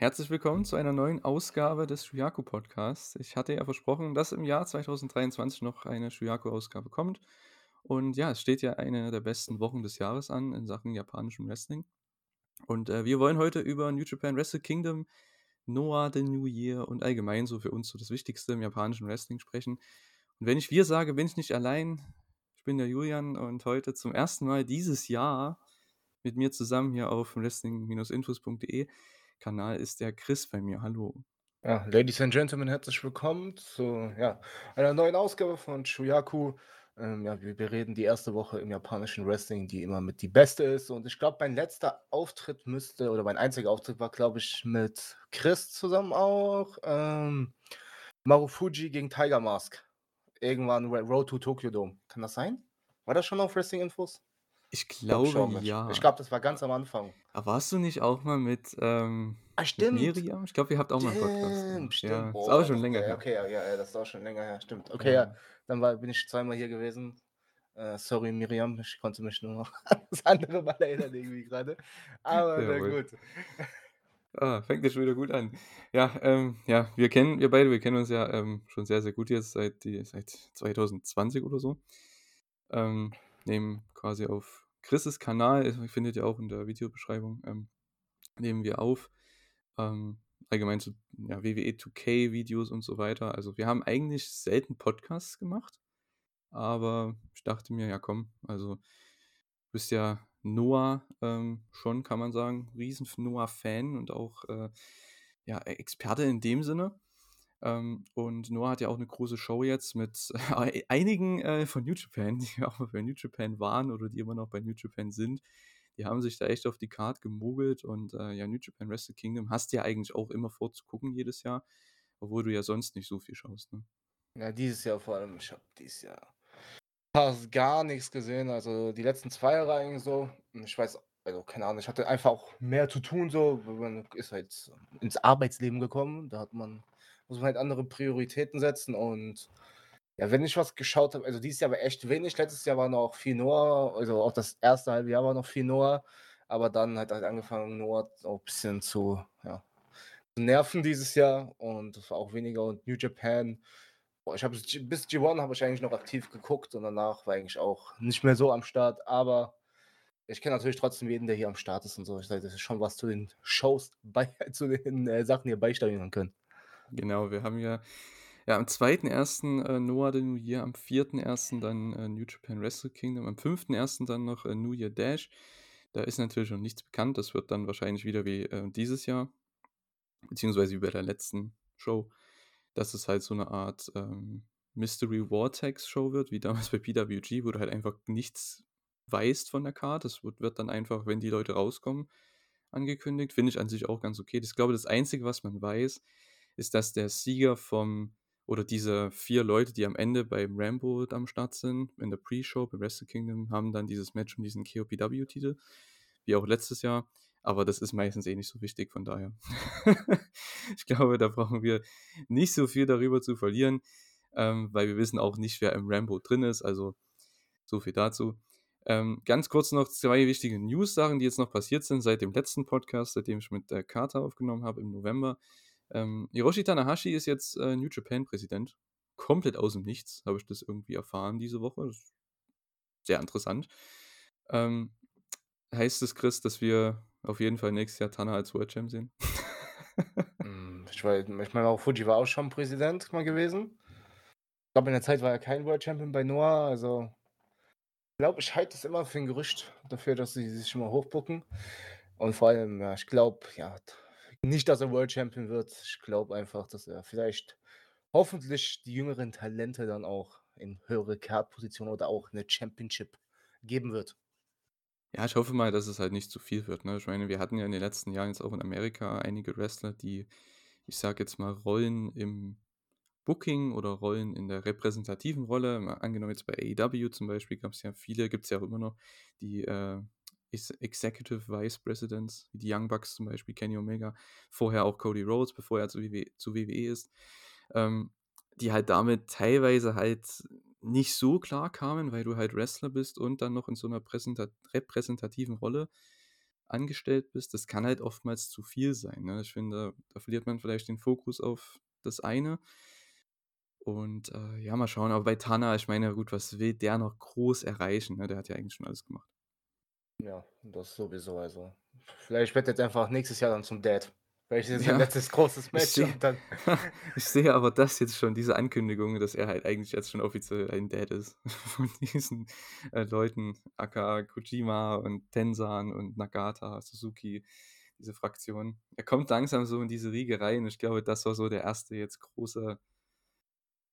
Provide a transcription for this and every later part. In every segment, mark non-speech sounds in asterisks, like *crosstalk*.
Herzlich willkommen zu einer neuen Ausgabe des Shuyaku Podcasts. Ich hatte ja versprochen, dass im Jahr 2023 noch eine Shuyaku-Ausgabe kommt. Und ja, es steht ja eine der besten Wochen des Jahres an in Sachen japanischem Wrestling. Und äh, wir wollen heute über New Japan Wrestle Kingdom, Noah the New Year und allgemein so für uns so das Wichtigste im japanischen Wrestling sprechen. Und wenn ich wir sage, bin ich nicht allein. Ich bin der Julian und heute zum ersten Mal dieses Jahr mit mir zusammen hier auf wrestling-infos.de Kanal ist der Chris bei mir. Hallo. Ja, Ladies and Gentlemen, herzlich willkommen zu ja, einer neuen Ausgabe von Shuyaku. Ähm, ja, wir, reden die erste Woche im japanischen Wrestling, die immer mit die beste ist. Und ich glaube, mein letzter Auftritt müsste, oder mein einziger Auftritt war, glaube ich, mit Chris zusammen auch. Ähm, Marufuji gegen Tiger Mask. Irgendwann Road to Tokyo Dome. Kann das sein? War das schon auf Wrestling Infos? Ich glaube schon. Mit. ja. Ich glaube, das war ganz am Anfang. Aber warst du nicht auch mal mit, ähm, Ah, mit stimmt. Miriam? Ich glaube, ihr habt auch mal einen Podcast Stimmt, stimmt. Ja, ist Boah, auch schon länger ja, her. okay, ja, ja, ja, das ist auch schon länger her, stimmt. Okay, ja, Ja. dann war, bin ich zweimal hier gewesen. Äh, sorry, Miriam, ich konnte mich nur noch *laughs* das andere Mal erinnern irgendwie gerade. Aber na Jawohl. gut. Ah, fängt ja schon wieder gut an. Ja, ähm, ja, wir kennen, wir beide, wir kennen uns ja ähm, schon sehr, sehr gut jetzt seit, die, seit 2020 oder so. Ähm, nehmen quasi auf Chris' Kanal, findet ihr auch in der Videobeschreibung, ähm, nehmen wir auf. Ähm, allgemein zu ja, WWE 2K-Videos und so weiter. Also wir haben eigentlich selten Podcasts gemacht, aber ich dachte mir, ja komm, also du bist ja Noah ähm, schon, kann man sagen, riesen Noah-Fan und auch äh, ja, Experte in dem Sinne. Ähm, und Noah hat ja auch eine große Show jetzt mit *laughs* äh, einigen äh, von New Japan, die auch mal bei New Japan waren oder die immer noch bei New Japan sind. Die haben sich da echt auf die Karte gemogelt und äh, ja, New Japan Wrestle Kingdom hast du ja eigentlich auch immer vorzugucken jedes Jahr, obwohl du ja sonst nicht so viel schaust. Ne? Ja, dieses Jahr vor allem, ich habe dieses Jahr fast gar nichts gesehen. Also die letzten zwei Jahre eigentlich so. Ich weiß, also keine Ahnung, ich hatte einfach auch mehr zu tun, so. Man ist halt ins Arbeitsleben gekommen. Da hat man, muss man halt andere Prioritäten setzen. Und ja, wenn ich was geschaut habe, also dieses Jahr war echt wenig. Letztes Jahr war noch viel Noah, also auch das erste halbe Jahr war noch viel Noah. Aber dann hat halt angefangen, Noah auch ein bisschen zu, ja, zu nerven dieses Jahr. Und das war auch weniger. Und New Japan. Boah, ich habe bis G1 habe ich eigentlich noch aktiv geguckt und danach war eigentlich auch nicht mehr so am Start, aber ich kenne natürlich trotzdem jeden, der hier am Start ist und so. Ich sage, das ist schon was zu den Shows, bei, *laughs* zu den äh, Sachen hier beisteuern können. Genau, wir haben ja, ja am 2.1. Äh, Noah the New Year, am 4.1. dann äh, New Japan Wrestle Kingdom, am 5.1. dann noch äh, New Year Dash. Da ist natürlich noch nichts bekannt, das wird dann wahrscheinlich wieder wie äh, dieses Jahr, beziehungsweise wie bei der letzten Show, dass es halt so eine Art ähm, Mystery Vortex Show wird, wie damals bei PWG, wo du halt einfach nichts weißt von der Karte. Es wird, wird dann einfach, wenn die Leute rauskommen, angekündigt. Finde ich an sich auch ganz okay. Ich glaube, das Einzige, was man weiß, ist, dass der Sieger vom, oder diese vier Leute, die am Ende beim Rambo am Start sind, in der Pre-Show bei Wrestle Kingdom, haben dann dieses Match um diesen KOPW-Titel, wie auch letztes Jahr. Aber das ist meistens eh nicht so wichtig, von daher. *laughs* ich glaube, da brauchen wir nicht so viel darüber zu verlieren, ähm, weil wir wissen auch nicht, wer im Rambo drin ist. Also so viel dazu. Ähm, ganz kurz noch zwei wichtige News-Sachen, die jetzt noch passiert sind seit dem letzten Podcast, seitdem ich mit der Carter aufgenommen habe im November. Ähm, Hiroshi Tanahashi ist jetzt äh, New Japan-Präsident. Komplett aus dem Nichts habe ich das irgendwie erfahren diese Woche. Das sehr interessant. Ähm, heißt es, Chris, dass wir auf jeden Fall nächstes Jahr Tana als World Champ sehen? *laughs* Hm, ich, weiß, ich meine, auch Fuji war auch schon Präsident mal gewesen. Ich glaube, in der Zeit war er kein World Champion bei Noah. Also, ich glaube, ich halte es immer für ein Gerücht dafür, dass sie sich immer hochbucken. Und vor allem, ja, ich glaube, ja, nicht, dass er World Champion wird. Ich glaube einfach, dass er vielleicht hoffentlich die jüngeren Talente dann auch in höhere Card-Positionen oder auch eine Championship geben wird. Ja, ich hoffe mal, dass es halt nicht zu viel wird. Ne? Ich meine, wir hatten ja in den letzten Jahren jetzt auch in Amerika einige Wrestler, die, ich sage jetzt mal, Rollen im Booking oder Rollen in der repräsentativen Rolle. Angenommen jetzt bei AEW zum Beispiel gab es ja viele, gibt es ja auch immer noch, die äh, Executive Vice Presidents, wie die Young Bucks zum Beispiel, Kenny Omega, vorher auch Cody Rhodes, bevor er zu WWE, zu WWE ist, ähm, die halt damit teilweise halt nicht so klar kamen, weil du halt Wrestler bist und dann noch in so einer präsenta repräsentativen Rolle. angestellt bist, das kann halt oftmals zu viel sein. Ne? Ich finde, da verliert man vielleicht den Fokus auf das eine. Und äh, ja, mal schauen. Aber bei Tana, ich meine, gut, was will der noch groß erreichen? Ne? Der hat ja eigentlich schon alles gemacht. Ja, das sowieso. Also, vielleicht wird jetzt einfach nächstes Jahr dann zum Dad. Vielleicht ist es ja. sein letztes großes Match. Ich, dann *laughs* ich sehe aber das jetzt schon, diese Ankündigung, dass er halt eigentlich jetzt schon offiziell ein Dad ist. *laughs* Von diesen äh, Leuten, aka Kojima und Tensan und Nagata, Suzuki, diese Fraktion. Er kommt langsam so in diese Riege rein. Ich glaube, das war so der erste jetzt große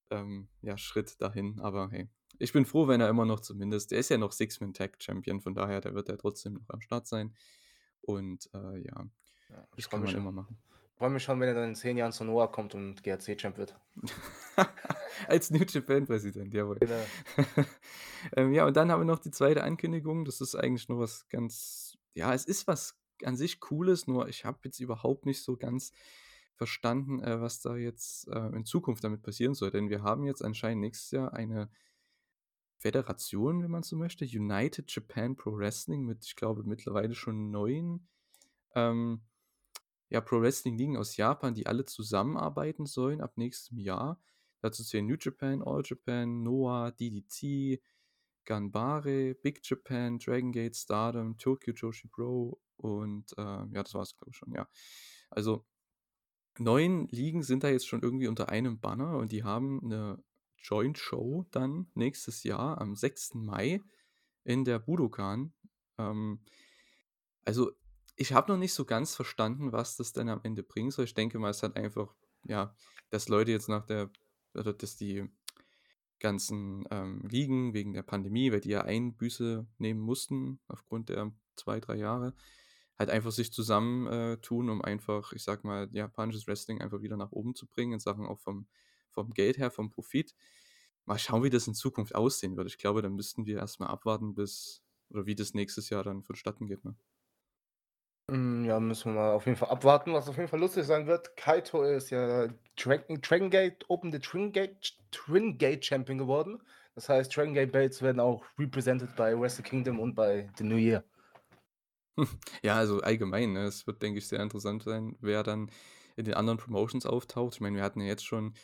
ähm, ja, Schritt dahin. Aber hey, ich bin froh, wenn er immer noch zumindest, er ist ja noch Six-Man-Tag-Champion, von daher, der wird ja trotzdem noch am Start sein. Und äh, ja, ja, das kann man schon. immer machen. Ich freue mich schon, wenn er dann in zehn Jahren zu Noah kommt und GRC-Champ wird. *laughs* Als New Japan-Präsident, jawohl. Genau. *laughs* ähm, ja, und dann haben wir noch die zweite Ankündigung. Das ist eigentlich nur was ganz, ja, es ist was an sich Cooles, nur ich habe jetzt überhaupt nicht so ganz verstanden, äh, was da jetzt äh, in Zukunft damit passieren soll. Denn wir haben jetzt anscheinend nächstes Jahr eine Föderation, wenn man so möchte, United Japan Pro Wrestling mit, ich glaube, mittlerweile schon neun ähm, ja, Pro Wrestling Ligen aus Japan, die alle zusammenarbeiten sollen ab nächstem Jahr. Dazu zählen New Japan, All Japan, Noah, DDT, Ganbare, Big Japan, Dragon Gate, Stardom, Tokyo Joshi Pro und äh, ja, das war es, glaube ich, schon, ja. Also neun Ligen sind da jetzt schon irgendwie unter einem Banner und die haben eine Joint Show dann nächstes Jahr am 6. Mai in der Budokan. Ähm, also ich habe noch nicht so ganz verstanden, was das denn am Ende bringen soll. Ich denke mal, es hat einfach, ja, dass Leute jetzt nach der, oder dass die ganzen ähm, Ligen wegen der Pandemie, weil die ja Einbüße nehmen mussten aufgrund der zwei, drei Jahre, halt einfach sich zusammentun, um einfach, ich sag mal, japanisches Wrestling einfach wieder nach oben zu bringen, in Sachen auch vom, vom Geld her, vom Profit. Mal schauen, wie das in Zukunft aussehen wird. Ich glaube, da müssten wir erstmal abwarten, bis, oder wie das nächstes Jahr dann vonstatten geht. Ne? Mm, ja, müssen wir mal auf jeden Fall abwarten, was auf jeden Fall lustig sein wird. Kaito ist ja Dragon, Dragon Gate Open the Twin Gate, Twin Gate Champion geworden. Das heißt, Dragon Gate Belts werden auch represented bei Wrestle Kingdom und bei The New Year. *laughs* Ja, also allgemein, ne? Es wird, denke ich, sehr interessant sein, wer dann in den anderen Promotions auftaucht. Ich meine, wir hatten ja jetzt schon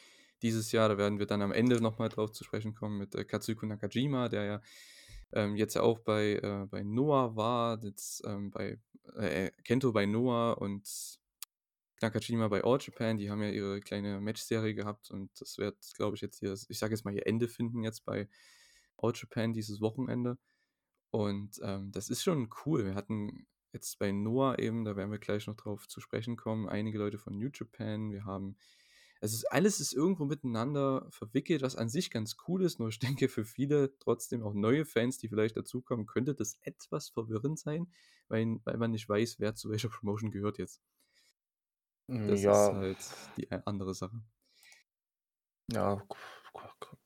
dieses Jahr, da werden wir dann am Ende nochmal drauf zu sprechen kommen mit äh, Katsuko Nakajima, der ja ähm, jetzt ja auch bei, äh, bei Noah war, jetzt ähm, bei äh, Kento bei Noah und Nakajima bei All Japan, die haben ja ihre kleine Matchserie gehabt und das wird, glaube ich, jetzt hier, ich sage jetzt mal, ihr Ende finden jetzt bei All Japan dieses Wochenende. Und ähm, das ist schon cool. Wir hatten jetzt bei Noah eben, da werden wir gleich noch drauf zu sprechen kommen, einige Leute von New Japan. Wir haben es ist alles ist irgendwo miteinander verwickelt, was an sich ganz cool ist, nur ich *laughs* denke für viele trotzdem auch neue Fans, die vielleicht dazukommen, könnte das etwas verwirrend sein, weil, weil man nicht weiß, wer zu welcher Promotion gehört jetzt. Hm, das ja. ist halt die andere Sache. Ja,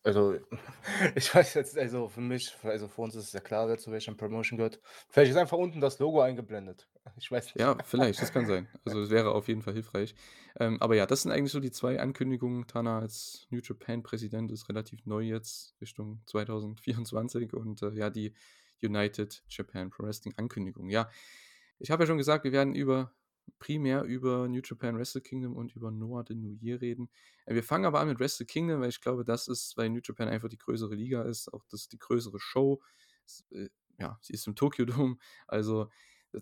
also *laughs* ich weiß jetzt, also für mich, also für uns ist es ja klar, wer zu welcher Promotion gehört. Vielleicht ist einfach unten das Logo eingeblendet. *laughs* Ich weiß nicht. Ja, vielleicht, das kann sein. Also das wäre auf jeden Fall hilfreich. Ähm, aber ja, das sind eigentlich so die zwei Ankündigungen. Tana als New Japan-Präsident ist relativ neu jetzt, Richtung 2024. Und äh, ja, die United Japan Pro Wrestling-Ankündigung. Ja, ich habe ja schon gesagt, wir werden über primär über New Japan Wrestle Kingdom und über Noah de New Year reden. Äh, wir fangen aber an mit Wrestle Kingdom, weil ich glaube, das ist, weil New Japan einfach die größere Liga ist, auch das die größere Show. Äh, ja, sie ist im Tokyo Dome, also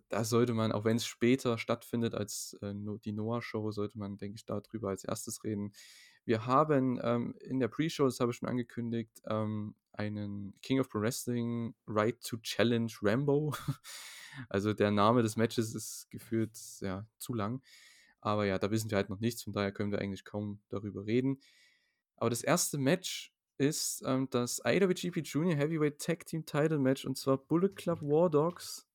da sollte man, auch wenn es später stattfindet als äh, die Noah-Show, sollte man, denke ich, darüber als erstes reden. Wir haben ähm, in der Pre-Show, das habe ich schon angekündigt, ähm, einen King of Pro Wrestling Right to Challenge Rambo. *laughs* also der Name des Matches ist gefühlt ja zu lang. Aber ja, da wissen wir halt noch nichts, von daher können wir eigentlich kaum darüber reden. Aber das erste Match ist ähm, das IWGP Junior Heavyweight Tag Team Title Match und zwar Bullet Club War Dogs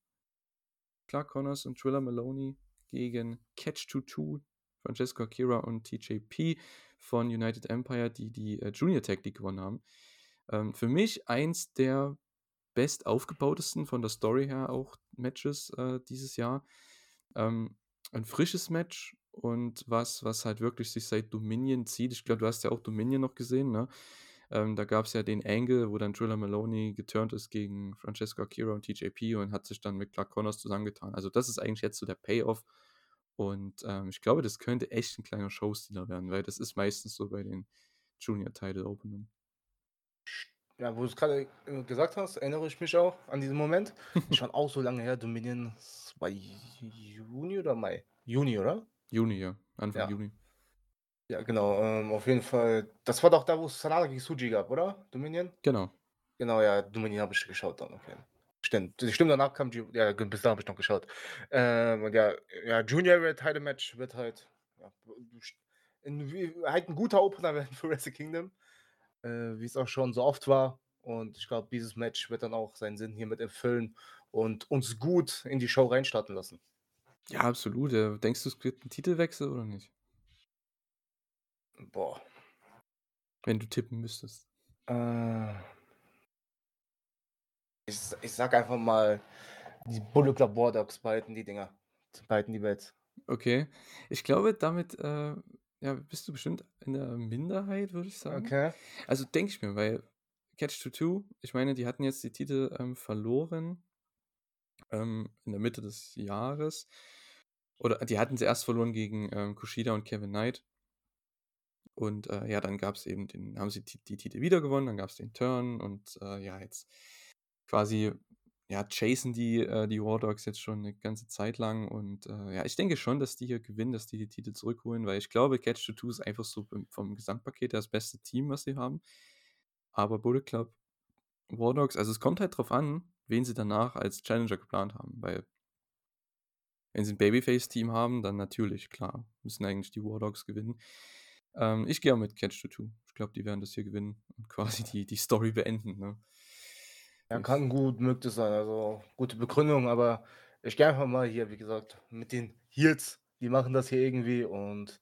Clark Connors und Triller Maloney gegen Catch 22, Francesco Akira und TJP von United Empire, die die äh, Junior Tag League gewonnen haben. Ähm, für mich eins der best aufgebautesten von der Story her auch Matches äh, dieses Jahr. Ähm, ein frisches Match und was, was halt wirklich sich seit Dominion zieht. Ich glaube, du hast ja auch Dominion noch gesehen, ne? Ähm, da gab es ja den Angle, wo dann Driller Maloney geturnt ist gegen Francesco Akira und TJP und hat sich dann mit Clark Connors zusammengetan. Also das ist eigentlich jetzt so der Payoff. Und ähm, ich glaube, das könnte echt ein kleiner Showstealer werden, weil das ist meistens so bei den Junior Title Openern. Ja, wo du es gerade äh, gesagt hast, erinnere ich mich auch an diesen Moment. *laughs* Schon auch so lange her, Dominion war Juni oder Mai? Juni, oder? Juni, ja. Anfang Ja. Juni. Ja, genau. Ähm, auf jeden Fall. Das war doch da, wo es Sanada gegen Suji gab, oder? Dominion? Genau. Genau, ja, Dominion habe ich geschaut dann, okay. Stimmt. Stimmt, danach kam Ju ja, bis dahin habe ich noch geschaut. Ähm, und ja, ja, Junior Title Match wird halt, ja, in, halt ein guter Opener *laughs* werden für Wrestle Kingdom, äh, wie es auch schon so oft war. Und ich glaube, dieses Match wird dann auch seinen Sinn hiermit erfüllen und uns gut in die Show reinstarten lassen. Ja, absolut. Äh, denkst du, es wird ein Titelwechsel oder nicht? Boah. Wenn du tippen müsstest. Äh, ich, ich sag einfach mal, die Bullet Club War Dogs behalten die Dinger. Behalten die Belts. Okay. Ich glaube, damit äh, ja, bist du bestimmt in der Minderheit, würde ich sagen. Okay. Also denke ich mir, weil Catch 22, ich meine, die hatten jetzt die Titel ähm, verloren ähm, in der Mitte des Jahres. Oder die hatten sie erst verloren gegen ähm, Kushida und Kevin Knight. Und äh, ja, dann gab es eben den, haben sie die, die Titel wieder gewonnen, dann gab es den Turn und äh, ja, jetzt quasi, ja, chasen die, äh, die War Dogs jetzt schon eine ganze Zeit lang und äh, ja, ich denke schon, dass die hier gewinnen, dass die die Titel zurückholen, weil ich glaube, Catch 22 ist einfach so vom Gesamtpaket das beste Team, was sie haben. Aber Bullet Club War Dogs, also es kommt halt drauf an, wen sie danach als Challenger geplant haben, weil wenn sie ein Babyface-Team haben, dann natürlich, klar, müssen eigentlich die War Dogs gewinnen. Ähm, ich gehe auch mit Catch 22. Ich glaube, die werden das hier gewinnen und *laughs* quasi die, die Story beenden. Ne? Ja, kann gut möglich sein. Also gute Begründung, aber ich gehe einfach mal hier, wie gesagt, mit den Heels. Die machen das hier irgendwie und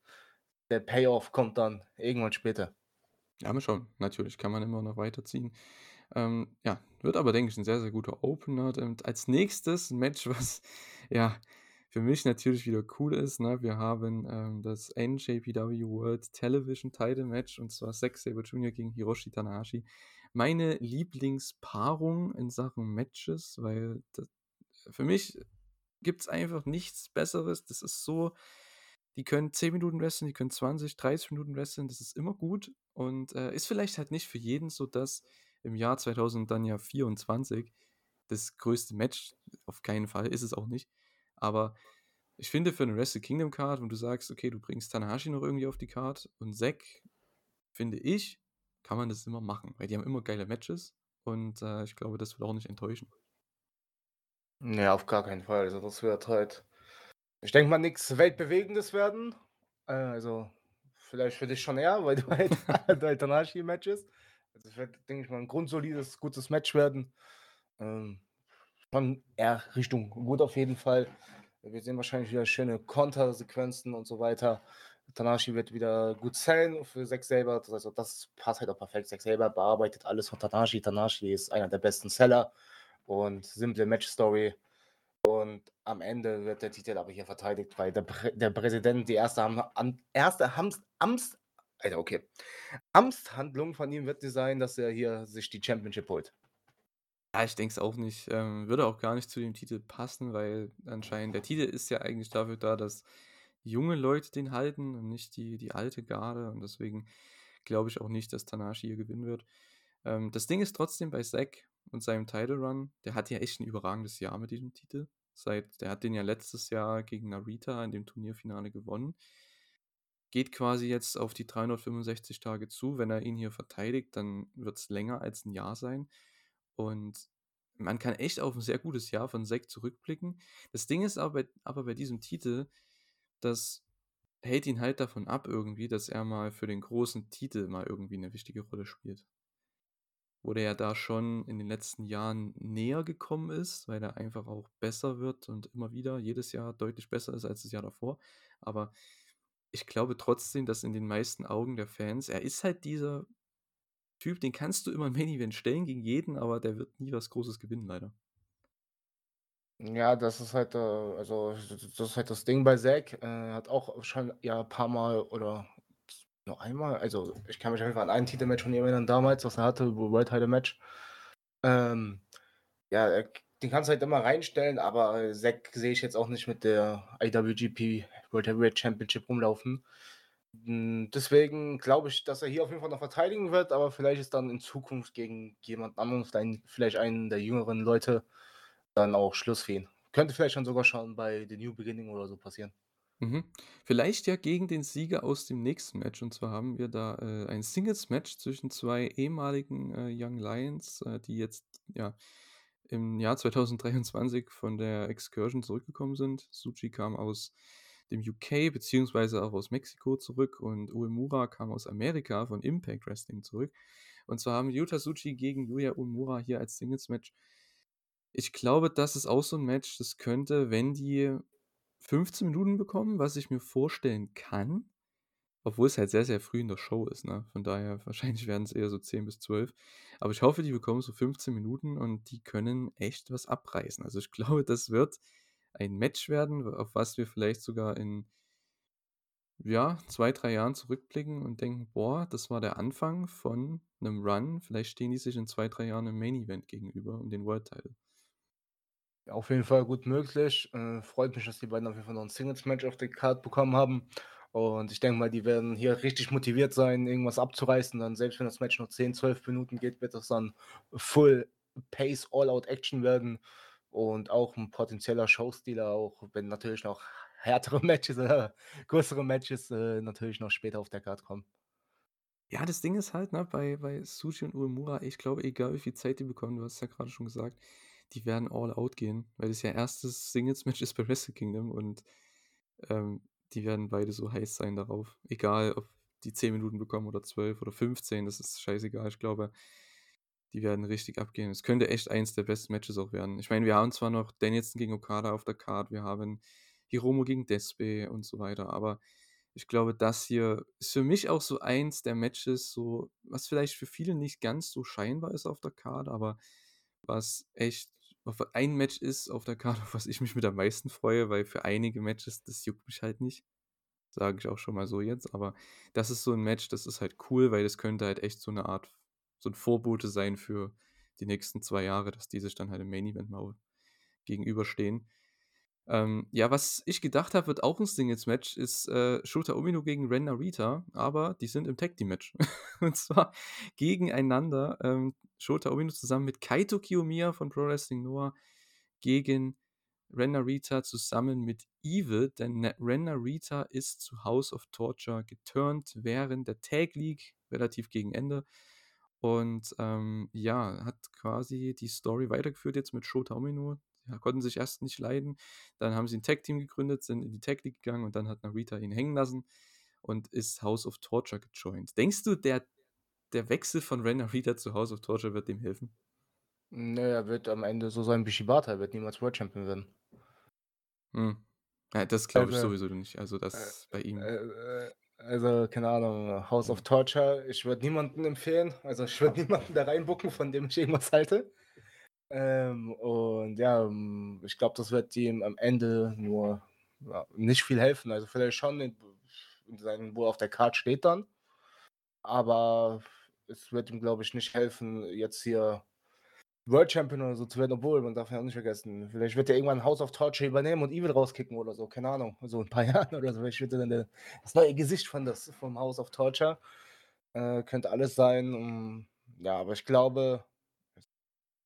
der Payoff kommt dann irgendwann später. Ja, mal schauen. Natürlich kann man immer noch weiterziehen. Ähm, ja, wird aber, denke ich, ein sehr, sehr guter Opener. Und als nächstes ein Match, *laughs* was ja für mich natürlich wieder cool ist. Ne? Wir haben ähm, das NJPW World Television Title Match und zwar Zack Sabre Jr. gegen Hiroshi Tanahashi. Meine Lieblingspaarung in Sachen Matches, weil das, für mich gibt es einfach nichts Besseres. Das ist so, die können 10 Minuten wresteln, die können 20, 30 Minuten wresteln, das ist immer gut und äh, ist vielleicht halt nicht für jeden so, dass im Jahr 2000 dann ja 24 das größte Match, auf keinen Fall, ist es auch nicht, aber ich finde für eine Wrestle Kingdom Card, wenn du sagst, okay, du bringst Tanahashi noch irgendwie auf die Card und Zack, finde ich, kann man das immer machen, weil die haben immer geile Matches und äh, ich glaube, das wird auch nicht enttäuschen. Nee, auf gar keinen Fall. Also das wird halt, ich denke mal, nichts Weltbewegendes werden. Äh, also vielleicht für dich schon eher, weil du *laughs* halt, du halt Tanahashi-Matches. Also es wird, denke ich mal, ein grundsolides, gutes Match werden. Ähm, schon eher Richtung gut auf jeden Fall. Wir sehen wahrscheinlich wieder schöne Kontersequenzen und so weiter. Tanahashi wird wieder gut sellen für Zack Saber. Das, also das passt halt auch perfekt. Zack Saber bearbeitet alles von Tanahashi. Tanahashi ist einer der besten Seller und simple Match-Story. Und am Ende wird der Titel aber hier verteidigt, weil der, Prä der Präsident die erste, Am Am erste Amts, Amts, Alter, okay. Amtshandlung von ihm wird die sein, dass er hier sich die Championship holt. Ja, ich denke es auch nicht. Ähm, würde auch gar nicht zu dem Titel passen, weil anscheinend der Titel ist ja eigentlich dafür da, dass junge Leute den halten und nicht die, die alte Garde. Und deswegen glaube ich auch nicht, dass Tanashi hier gewinnen wird. Ähm, das Ding ist trotzdem bei Zack und seinem Title Run, der hat ja echt ein überragendes Jahr mit diesem Titel. Seit, der hat den ja letztes Jahr gegen Narita in dem Turnierfinale gewonnen. Geht quasi jetzt auf die 365 Tage zu. Wenn er ihn hier verteidigt, dann wird es länger als ein Jahr sein. Und man kann echt auf ein sehr gutes Jahr von Zack zurückblicken. Das Ding ist aber, aber bei diesem Titel, das hält ihn halt davon ab irgendwie, dass er mal für den großen Titel mal irgendwie eine wichtige Rolle spielt. Wo der ja da schon in den letzten Jahren näher gekommen ist, weil er einfach auch besser wird und immer wieder jedes Jahr deutlich besser ist als das Jahr davor. Aber ich glaube trotzdem, dass in den meisten Augen der Fans, er ist halt dieser Typ, den kannst du immer im Main Event stellen gegen jeden, aber der wird nie was Großes gewinnen, leider. Ja, das ist halt, äh, also das ist halt das Ding bei Zack. Er hat auch schon ja ein paar Mal oder Nur einmal? Also, ich kann mich auf an ein Titelmatch von ihm erinnern damals, was er hatte, World Title Match. Ähm, ja, den kannst du halt immer reinstellen, aber Zack sehe ich jetzt auch nicht mit der IWGP World Heavyweight Championship rumlaufen. Hm, deswegen glaube ich, dass er hier auf jeden Fall noch verteidigen wird, aber vielleicht ist dann in Zukunft gegen jemand anderen, vielleicht einen der jüngeren Leute, dann auch Schluss für ihn. Könnte vielleicht dann sogar schon bei The New Beginning oder so passieren. Mhm. Vielleicht ja gegen den Sieger aus dem nächsten Match. Und zwar haben wir da äh, ein Singles-Match zwischen zwei ehemaligen äh, Young Lions, äh, die jetzt ja im Jahr 2023 von der Excursion zurückgekommen sind. Suchi kam aus dem UK beziehungsweise auch aus Mexiko zurück und Uemura kam aus Amerika von Impact Wrestling zurück. Und zwar haben Yuta Suchi gegen Yuya Uemura hier als Singles-Match. Ich glaube, das ist auch so ein Match, das könnte, wenn die 15 Minuten bekommen, was ich mir vorstellen kann, obwohl es halt sehr, sehr früh in der Show ist, ne? Von daher, *laughs* wahrscheinlich werden es eher so 10 bis 12. Aber ich hoffe, die bekommen so 15 Minuten und die können echt was abreißen. Also ich *laughs* glaube, das wird ein Match werden, auf was wir vielleicht sogar in ja, zwei, drei Jahren zurückblicken und denken, boah, das war der Anfang von einem Run. Vielleicht stehen die sich in zwei, drei Jahren im Main Event gegenüber und den World Title. Auf jeden Fall gut möglich. Äh, freut mich, dass die beiden auf jeden Fall noch ein Singles-Match auf der Card bekommen haben. Und ich denke mal, die werden hier richtig motiviert sein, irgendwas abzureißen. Dann, selbst wenn das Match noch 10, 12 Minuten geht, wird das dann Full Pace All-Out Action werden. Und auch ein potenzieller Showstealer, auch wenn natürlich noch härtere *laughs* Matches oder größere Matches äh, natürlich noch später auf der Card kommen. Ja, das Ding ist halt, ne, bei, bei Sushi und Uemura, ich glaube, egal wie viel Zeit die bekommen, du hast es ja gerade schon gesagt, die werden all out gehen, weil das ja erstes Singles-Match ist bei Wrestle Kingdom und ähm, die werden beide so heiß sein darauf. Egal, ob die 10 Minuten bekommen oder 12 oder 15, das ist scheißegal. Ich glaube, die werden richtig abgehen. Es könnte echt eins der besten Matches auch werden. Ich meine, wir haben zwar noch Danielson gegen Okada auf der Card, wir haben Hiromo gegen Despe und so weiter, aber ich glaube, das hier ist für mich auch so eins der Matches, so, was vielleicht für viele nicht ganz so scheinbar ist auf der Card, aber was echt ein Match ist auf der Karte, auf was ich mich mit am meisten freue, weil für einige Matches, das juckt mich halt nicht. Sage ich auch schon mal so jetzt. Aber das ist so ein Match, das ist halt cool, weil das könnte halt echt so eine Art, so ein Vorbote sein für die nächsten zwei Jahre, dass die sich dann halt im Main Event mal gegenüberstehen. Ähm, ja, was ich gedacht habe, wird auch ein Singles-Match, ist äh, Shota Umino gegen Ren Narita, aber die sind im Tag Team-Match. *laughs* und zwar gegeneinander. Ähm, Shota Umino zusammen mit Kaito Kiyomiya von Pro Wrestling Noah gegen Ren Narita zusammen mit Evil, denn Ren Narita ist zu House of Torture geturnt während der Tag League, relativ gegen Ende. Und ähm, ja, hat quasi die Story weitergeführt jetzt mit Shota Umino, ja, konnten sich erst nicht leiden. Dann haben sie ein Tag-Team gegründet, sind in die Tag League gegangen und dann hat Narita ihn hängen lassen und ist House of Torture gejoint. Denkst du, der, der Wechsel von Ren Narita zu House of Torture wird dem helfen? Nee, er wird am Ende so sein wie Shibata, er wird niemals World Champion werden. Hm. Ja, das glaube ich also, sowieso nicht. Also das äh, bei ihm. Äh, äh, also, keine Ahnung, House of Torture, ich würde niemanden empfehlen. Also ich würde *laughs* niemanden da reinbucken, von dem ich irgendwas halte. Ähm, und ja, ähm, ich glaube, das wird ihm am Ende nur ja, nicht viel helfen. Also vielleicht schon in, in seinen, wo auf der Karte steht dann. Aber es wird ihm, glaube ich, nicht helfen, jetzt hier World Champion oder so zu werden, obwohl, man darf ja auch nicht vergessen, vielleicht wird er irgendwann House of Torture übernehmen und Evil rauskicken oder so, keine Ahnung, so ein paar *laughs* Jahren oder so. Vielleicht wird er dann der, das neue Gesicht von das, vom House of Torture. Äh, könnte alles sein. Um, ja, aber ich glaube,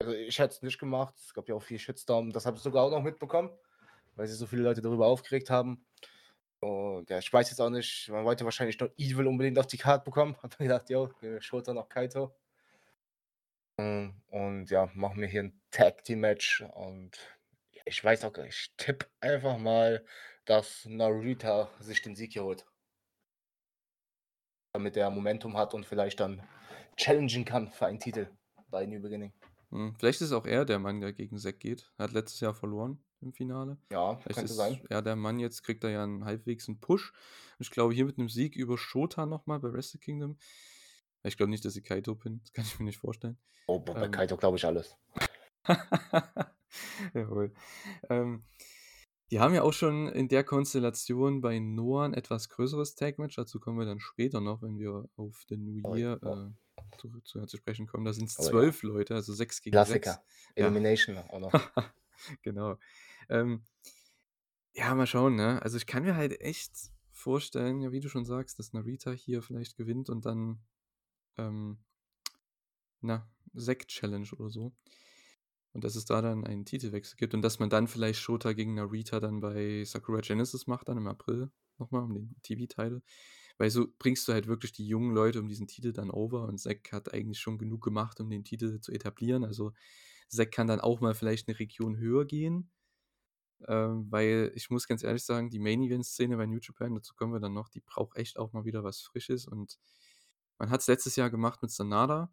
also ich hätte es nicht gemacht. Es gab ja auch viel Shitstorm. Das habe ich sogar auch noch mitbekommen, weil sich so viele Leute darüber aufgeregt haben. Und ja, ich weiß jetzt auch nicht, man wollte wahrscheinlich noch Evil unbedingt auf die Karte bekommen. *laughs* Hat man gedacht, jo, Schulter noch Kaito. Ähm, und ja, machen wir hier ein Tag Team Match. Und ich weiß auch gar nicht, ich tippe einfach mal, dass Narita sich den Sieg hier holt. Damit er Momentum hat und vielleicht dann challengen kann für einen Titel bei New Beginning. Hm, vielleicht ist es auch er der Mann, der gegen Zack geht. Er hat letztes Jahr verloren im Finale. Ja, vielleicht könnte ist sein. er der Mann, jetzt kriegt er ja einen halbwegs einen Push. Und ich glaube, hier mit einem Sieg über Shota nochmal bei Wrestle Kingdom. Ich glaube nicht, dass sie Kaito pinnen. Das kann ich mir nicht vorstellen. Oh, bei ähm, Kaito glaube ich alles. *laughs* Jawohl. Ähm, Die haben ja auch schon in der Konstellation bei Noah ein etwas größeres Tag-Match. Dazu kommen wir dann später noch, wenn wir auf den New Oh, Year ja. äh, zu, zu, zu sprechen kommen. Da sind es Oh, ja. zwölf Leute, also sechs gegen Klassiker. sechs. Ja. Elimination auch *laughs* noch. genau. Ähm, ja, mal schauen, ne? Also ich kann mir halt echt vorstellen, ja, wie du schon sagst, dass Narita hier vielleicht gewinnt und dann, ähm, na, Sekt-Challenge oder so. Und dass es da dann einen Titelwechsel gibt und dass man dann vielleicht Shota gegen Narita dann bei Sakura Genesis macht, dann im April nochmal, um den TV-Titel. Weil so bringst du halt wirklich die jungen Leute um diesen Titel dann over und Zack hat eigentlich schon genug gemacht, um den Titel zu etablieren. Also Zack kann dann auch mal vielleicht eine Region höher gehen. Ähm, weil ich muss ganz ehrlich sagen, die Main Event Szene bei New Japan, dazu kommen wir dann noch, die braucht echt auch mal wieder was Frisches und man hat es letztes Jahr gemacht mit Sanada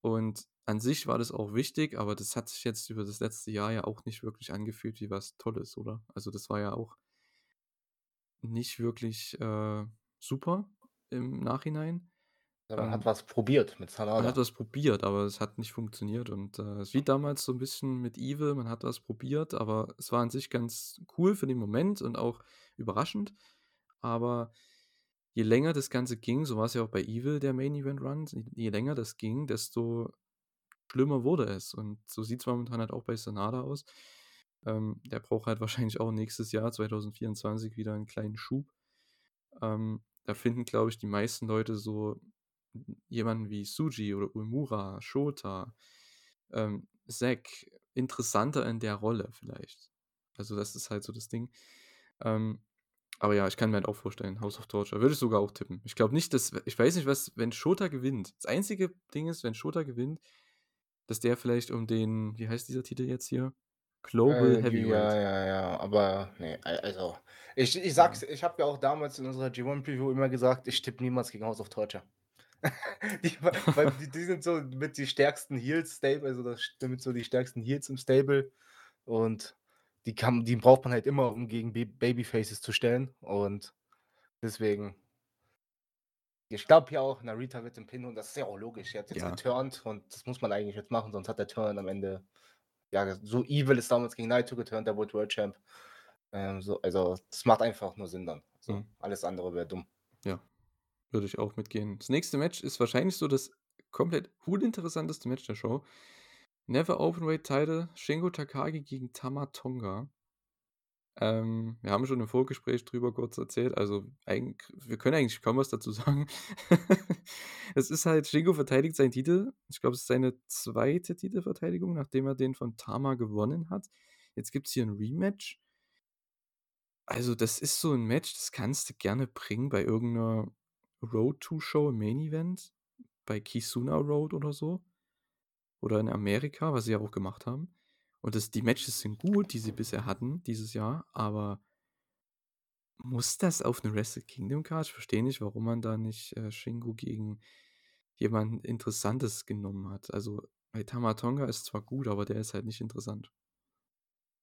und an sich war das auch wichtig, aber das hat sich jetzt über das letzte Jahr ja auch nicht wirklich angefühlt wie was Tolles, oder? Also das war ja auch nicht wirklich äh, super im Nachhinein. Ja, man Ähm, hat was probiert mit Man hat Sanada. was probiert, aber es hat nicht funktioniert. Und äh, es wie damals so ein bisschen mit Evil, man hat was probiert, aber es war an sich ganz cool für den Moment und auch überraschend. Aber je länger das Ganze ging, so war es ja auch bei Evil, der Main Event Run, je länger das ging, desto schlimmer wurde es. Und so sieht es momentan halt auch bei Sanada aus. Ähm, der braucht halt wahrscheinlich auch nächstes Jahr, 2024, wieder einen kleinen Schub. Ähm, da finden, glaube ich, die meisten Leute so jemanden wie Suji oder Uemura, Shota, ähm, Zack interessanter in der Rolle vielleicht. Also das ist halt so das Ding. Ähm, aber ja, ich kann mir halt auch vorstellen, House of Torture. Würde ich sogar auch tippen. Ich glaube nicht, dass. Ich weiß nicht, was, wenn Shota gewinnt. Das einzige Ding ist, wenn Shota gewinnt, dass der vielleicht um den, wie heißt dieser Titel jetzt hier? Global Äh, Heavyweight. ja, ja, ja, aber nee, al- also ich, ich sag's, ich habe ja auch damals in unserer G1 Preview immer gesagt, ich tippe niemals gegen House of Torture. *laughs* die, weil die, die sind so mit die stärksten Heels Stable, also das damit so die stärksten Heels im Stable und die kann, die braucht man halt immer, um gegen Ba- Babyfaces zu stellen und deswegen ich glaube ja auch, Narita wird den Pin und das ist ja auch logisch. Er hat jetzt Ja. geturnt und das muss man eigentlich jetzt machen, sonst hat der Turn am Ende. Ja, so evil ist damals gegen Naito geturnt, der wurde World Champ. Ähm, so, also, das macht einfach nur Sinn dann. So, Mhm. Alles andere wäre dumm. Ja, würde ich auch mitgehen. Das nächste Match ist wahrscheinlich so das komplett uninteressanteste Match der Show. Never Openweight Title, Shingo Takagi gegen Tama Tonga. Ähm, wir haben schon im Vorgespräch drüber kurz erzählt, also wir können eigentlich kaum was dazu *laughs* sagen. es ist halt, Shingo verteidigt seinen Titel. Ich glaube, es ist seine zweite Titelverteidigung, nachdem er den von Tama gewonnen hat. Jetzt gibt es hier ein Rematch. Also, das ist so ein Match, das kannst du gerne bringen bei irgendeiner Road-to-Show im Main-Event, bei Kisuna Road oder so. Oder in Amerika, was sie ja auch gemacht haben. Und das, die Matches sind gut, die sie bisher hatten dieses Jahr, aber muss das auf eine Wrestle Kingdom Card? Ich verstehe nicht, warum man da nicht äh, Shingo gegen jemanden Interessantes genommen hat. Also, bei Tamatonga ist zwar gut, aber der ist halt nicht interessant.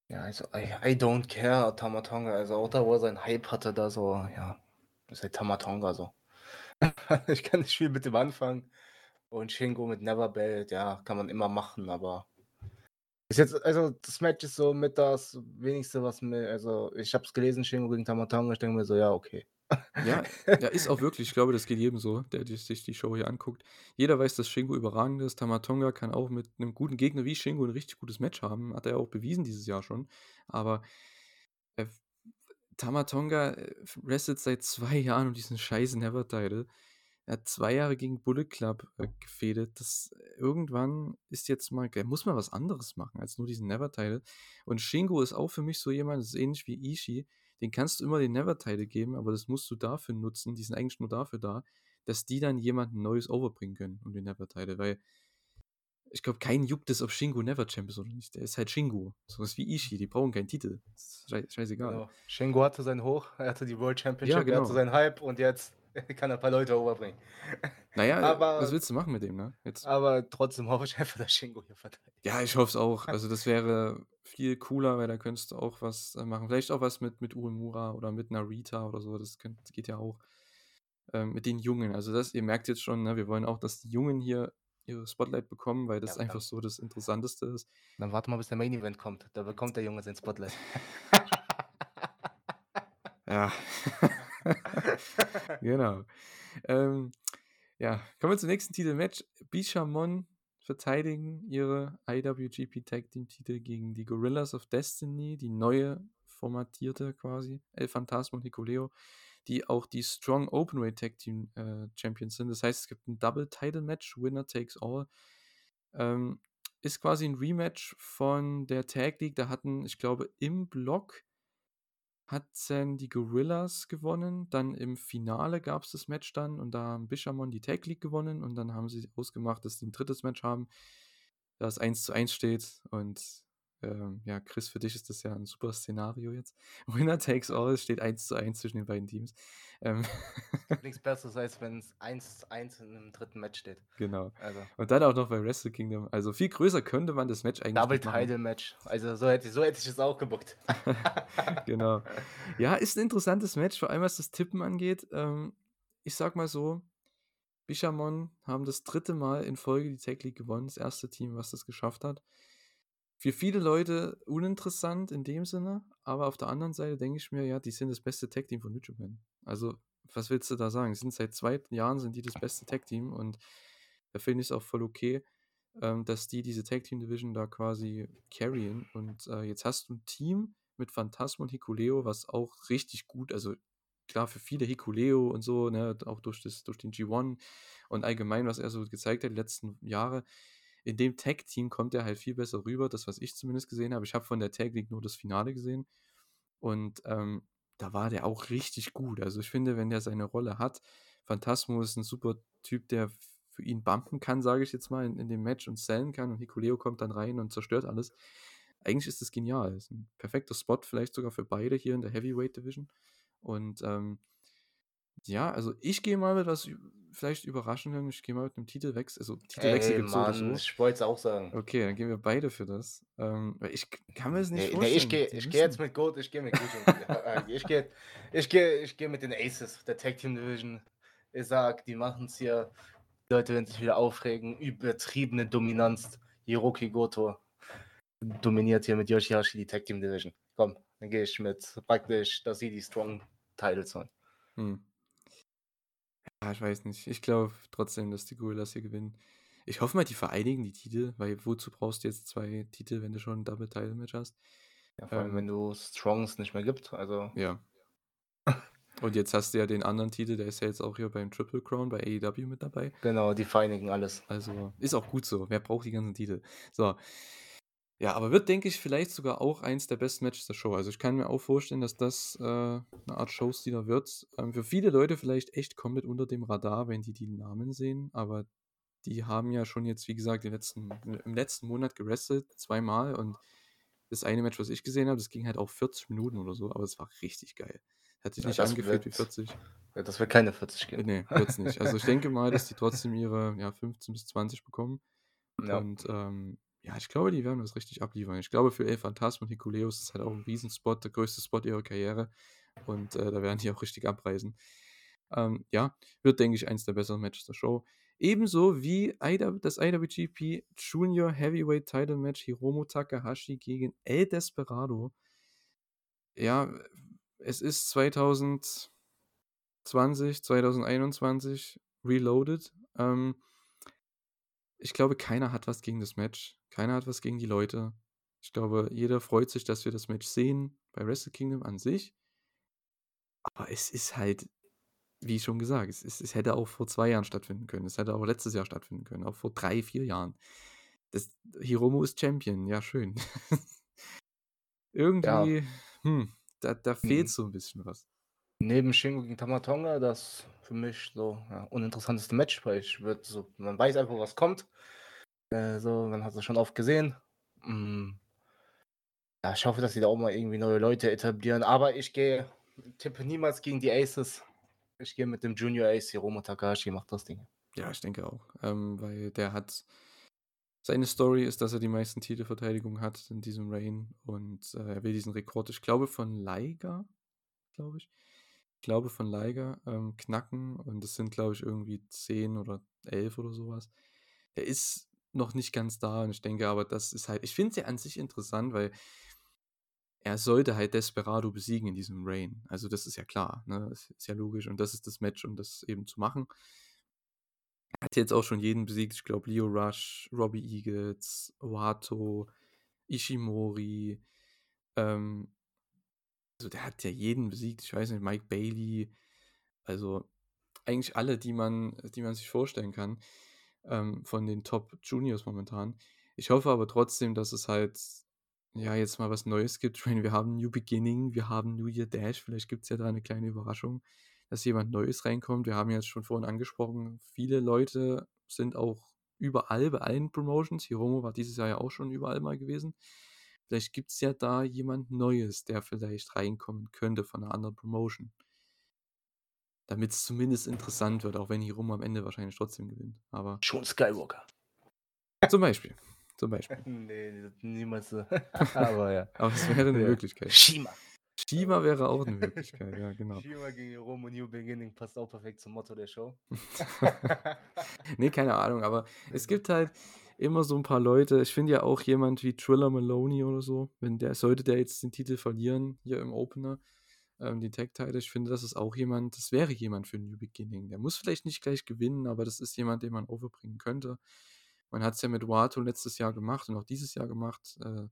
Ja, also, I, I don't care, Tamatonga. Also, auch da, wo er seinen Hype hatte, da so, ja, ist halt Tamatonga so. *laughs* ich kann nicht viel mit dem anfangen. Und Shingo mit Neverbelt, ja, kann man immer machen, aber. Ist jetzt, also das Match ist so mit das wenigste, was mir, also ich habe es gelesen, Shingo gegen Tamatonga, ich denke mir so, ja, okay. Ja, ja, ist auch wirklich. Ich glaube, das geht jedem so, der sich die Show hier anguckt. Jeder weiß, dass Shingo überragend ist. Tamatonga kann auch mit einem guten Gegner wie Shingo ein richtig gutes Match haben. Hat er ja auch bewiesen dieses Jahr schon. Aber äh, Tamatonga äh, wrestelt seit zwei Jahren um diesen scheiß Never-Title. Er hat zwei Jahre gegen Bullet Club äh, gefädet. Das irgendwann ist jetzt mal, er muss mal was anderes machen als nur diesen Never-Title. Und Shingo ist auch für mich so jemand, das ist ähnlich wie Ishii. Den kannst du immer den Never-Title geben, aber das musst du dafür nutzen. Die sind eigentlich nur dafür da, dass die dann jemanden Neues overbringen können um den Never-Title. Weil ich glaube, keinen juckt es, ob Shingo Never Champ ist oder nicht. Der ist halt Shingo. So was wie Ishii. Die brauchen keinen Titel. Ist scheißegal. Genau. Shingo hatte seinen Hoch, er hatte die World Championship, Ja, er genau. hatte seinen Hype und jetzt *laughs* kann er ein paar Leute overbringen. Naja, Aber- was willst du machen mit dem, ne? Jetzt, Aber trotzdem hoffe ich einfach, dass Shingo hier verteidigt. ja, ich hoffe es auch. Also, das wäre viel cooler, weil da könntest du auch was äh, machen. Vielleicht auch was mit, mit Uemura oder mit Narita oder so. Das könnt, geht ja auch. Ähm, mit den Jungen. Also, das, ihr merkt jetzt schon, ne, wir wollen auch, dass die Jungen hier ihre Spotlight bekommen, weil das Ja, einfach so das Interessanteste ist. Dann warte mal, bis der Main Event kommt. Da bekommt der Junge sein Spotlight. Ja. *laughs* *laughs* *laughs* genau. Ähm, ja, kommen wir zum nächsten Titelmatch. Bishamon verteidigen ihre IWGP Tag Team Titel gegen die Gorillas of Destiny, die neue formatierte quasi, El Phantasmo und Nicoleo, die auch die Strong Openweight Tag Team äh, Champions sind. Das heißt, es gibt ein Double Title Match, Winner takes all. Ähm, ist quasi ein Rematch von der Tag League. Da hatten, ich glaube, im Block hat dann die Gorillas gewonnen. Dann im Finale gab es das Match dann und da haben Bishamon die Tag League gewonnen und dann haben sie ausgemacht, dass sie ein drittes Match haben, da es 1 zu 1 steht und ähm, ja, Chris, für dich ist das ja ein super Szenario jetzt. *laughs* Winner takes all, es steht 1 zu 1 zwischen den beiden Teams. Ähm, *laughs* Nichts Besseres, als wenn es 1 zu 1 in einem dritten Match steht. genau. Also, Und dann auch noch bei Wrestle Kingdom. Also viel größer könnte man das Match eigentlich Double. Title Match. Also, so hätte, so hätte ich es auch gebuckt. *laughs* genau. Ja, ist ein interessantes Match, vor allem was das Tippen angeht. Ähm, ich sag mal so, Bishamon haben das dritte Mal in Folge die Tag League gewonnen, das erste Team, was das geschafft hat. Für viele Leute uninteressant in dem Sinne, aber auf der anderen Seite denke ich mir, ja, die sind das beste Tag Team von New Japan. Also, was willst du da sagen? Sind seit zwei Jahren sind die das beste Tag Team und da finde ich es auch voll okay, ähm, dass die diese Tag Team Division da quasi carryen. Und äh, jetzt hast du ein Team mit Phantasmo und Hikuleo, was auch richtig gut, also klar für viele Hikuleo und so, ne, auch durch, das, durch den G1 und allgemein, was er so gezeigt hat die letzten Jahre. In dem Tag-Team kommt er halt viel besser rüber, das, was ich zumindest gesehen habe. Ich habe von der Tag League nur das Finale gesehen. Und ähm, da war der auch richtig gut. Also ich finde, wenn der seine Rolle hat, Phantasmo ist ein super Typ, der für ihn bumpen kann, sage ich jetzt mal, in, in dem Match und sellen kann. Und Hikuleo kommt dann rein und zerstört alles. Eigentlich ist das genial. Ist ein perfekter Spot, vielleicht sogar für beide hier in der Heavyweight Division. Und ähm, ja, also ich gehe mal mit was vielleicht überraschendem. Ich gehe mal mit einem Titelwechsel. Also Titelwechsel gibt es so ich wollte es auch sagen. Okay, dann gehen wir beide für das. Ähm, ich kann mir das nicht Nee, nee, vorstellen. ich gehe ich geh jetzt mit Goat, ich gehe mit Goat. Äh, ich gehe ich geh, ich geh mit den Aces, der Tag Team Division. Ich sag, die machen es hier. Die Leute werden sich wieder aufregen. Übertriebene Dominanz. Hiroki Goto dominiert hier mit Yoshihashi die Tag Team Division. Komm, dann gehe ich mit praktisch, dass sie die Strong Titles holen. Hm. Ja, ich weiß nicht. Ich glaube trotzdem, dass die Gorillas hier gewinnen. Ich hoffe mal, die vereinigen die Titel, weil wozu brauchst du jetzt zwei Titel, wenn du schon ein Double-Title-Match hast? Ja, vor allem, Ähm. wenn du Strongs nicht mehr gibt. Also, Ja. *laughs* Und jetzt hast du ja den anderen Titel, der ist ja jetzt auch hier beim Triple Crown bei AEW mit dabei. genau, die vereinigen alles. Also ist auch gut so. Wer braucht die ganzen Titel? So. Ja, aber wird, denke ich, vielleicht sogar auch eins der besten Matches der Show. Also ich kann mir auch vorstellen, dass das äh, eine Art Showstealer wird. Ähm, für viele Leute vielleicht echt komplett unter dem Radar, wenn die die Namen sehen. Aber die haben ja schon jetzt, wie gesagt, letzten, im letzten Monat gewrestelt, zweimal. Und das eine Match, was ich gesehen habe, das ging halt auch 40 Minuten oder so. Aber es war richtig geil. Hat sich Ja, nicht angefühlt wie wird- 40. Ja, Das wird keine 40 gehen. Nee, wird's nicht. Also ich denke mal, dass die trotzdem ihre ja, 15 bis 20 bekommen. Ja. Und ähm, ja, ich glaube, die werden das richtig abliefern. Ich glaube, für El Phantasmo und Hikuleus ist halt auch ein Riesenspot, der größte Spot ihrer Karriere. Und äh, da werden die auch richtig abreisen. Ähm, ja, wird, denke ich, eins der besseren Matches der Show. Ebenso wie das IWGP Junior Heavyweight Title Match Hiromu Takahashi gegen El Desperado. Ja, es ist 2020, 2021 Reloaded. Ähm, ich glaube, keiner hat was gegen das Match. Keiner hat was gegen die Leute. Ich glaube, jeder freut sich, dass wir das Match sehen bei Wrestle Kingdom an sich. Aber es ist halt, wie schon gesagt, es, ist, es hätte auch vor zwei Jahren stattfinden können. Es hätte auch letztes Jahr stattfinden können. Auch vor drei, vier Jahren. Das, Hiromu ist Champion. Ja, schön. *laughs* Irgendwie, hm, da, da fehlt Mhm. so ein bisschen was. Neben Shingo gegen Tamatonga, das für mich so ja, uninteressanteste Match, weil ich würde so, man weiß einfach, was kommt. Äh, so, man hat es schon oft gesehen. Mm. Ja, ich hoffe, dass sie da auch mal irgendwie neue Leute etablieren. Aber ich gehe, tippe niemals gegen die Aces. Ich gehe mit dem Junior Ace, Hiromu Takahashi, macht das Ding. Ja, ich denke auch. Ähm, weil der hat. Seine Story ist, dass er die meisten Titelverteidigungen hat in diesem Reign und äh, er will diesen Rekord, ich glaube, von Liger, glaube ich. Ich glaube, von Liger ähm, knacken und das sind, glaube ich, irgendwie 10 oder 11 oder sowas. Er ist noch nicht ganz da und ich denke aber, das ist halt, ich finde es ja an sich interessant, weil er sollte halt Desperado besiegen in diesem Reign. Also das ist ja klar, ne? Das ist ja logisch und das ist das Match, um das eben zu machen. Er hat jetzt auch schon jeden besiegt. Ich glaube, Leo Rush, Robbie Eagles, Wato, Ishimori. Ähm, also der hat ja jeden besiegt. Ich weiß nicht, Mike Bailey. Also eigentlich alle, die man, die man sich vorstellen kann ähm, von den Top Juniors momentan. Ich hoffe aber trotzdem, dass es halt ja jetzt mal was Neues gibt. Ich meine, wir haben New Beginning, wir haben New Year Dash. Vielleicht gibt es ja da eine kleine Überraschung, dass jemand Neues reinkommt. Wir haben jetzt schon vorhin angesprochen, viele Leute sind auch überall bei allen Promotions. Hiromo war dieses Jahr ja auch schon überall mal gewesen. Vielleicht gibt es ja da jemand Neues, der vielleicht reinkommen könnte von einer anderen Promotion. Damit es zumindest interessant wird, auch wenn Hiromo am Ende wahrscheinlich trotzdem gewinnt. Aber Schon Skywalker. zum Beispiel. Zum Beispiel. *laughs* nee, niemals so. *laughs* Aber ja. Aber es wäre eine Ja. Möglichkeit. Shima. Shima wäre auch eine Möglichkeit, ja, genau. Shima gegen Hiromo New Beginning passt auch perfekt zum Motto der Show. *laughs* nee, keine Ahnung, aber es gibt halt immer so ein paar Leute. Ich finde ja auch jemand wie Triller Maloney oder so, wenn der, sollte der jetzt den Titel verlieren, hier im Opener, ähm, den Tag-Title, ich finde, das ist auch jemand, das wäre jemand für New Beginning. Der muss vielleicht nicht gleich gewinnen, aber das ist jemand, den man overbringen könnte. Man hat es ja mit Wato letztes Jahr gemacht und auch dieses Jahr gemacht. Äh,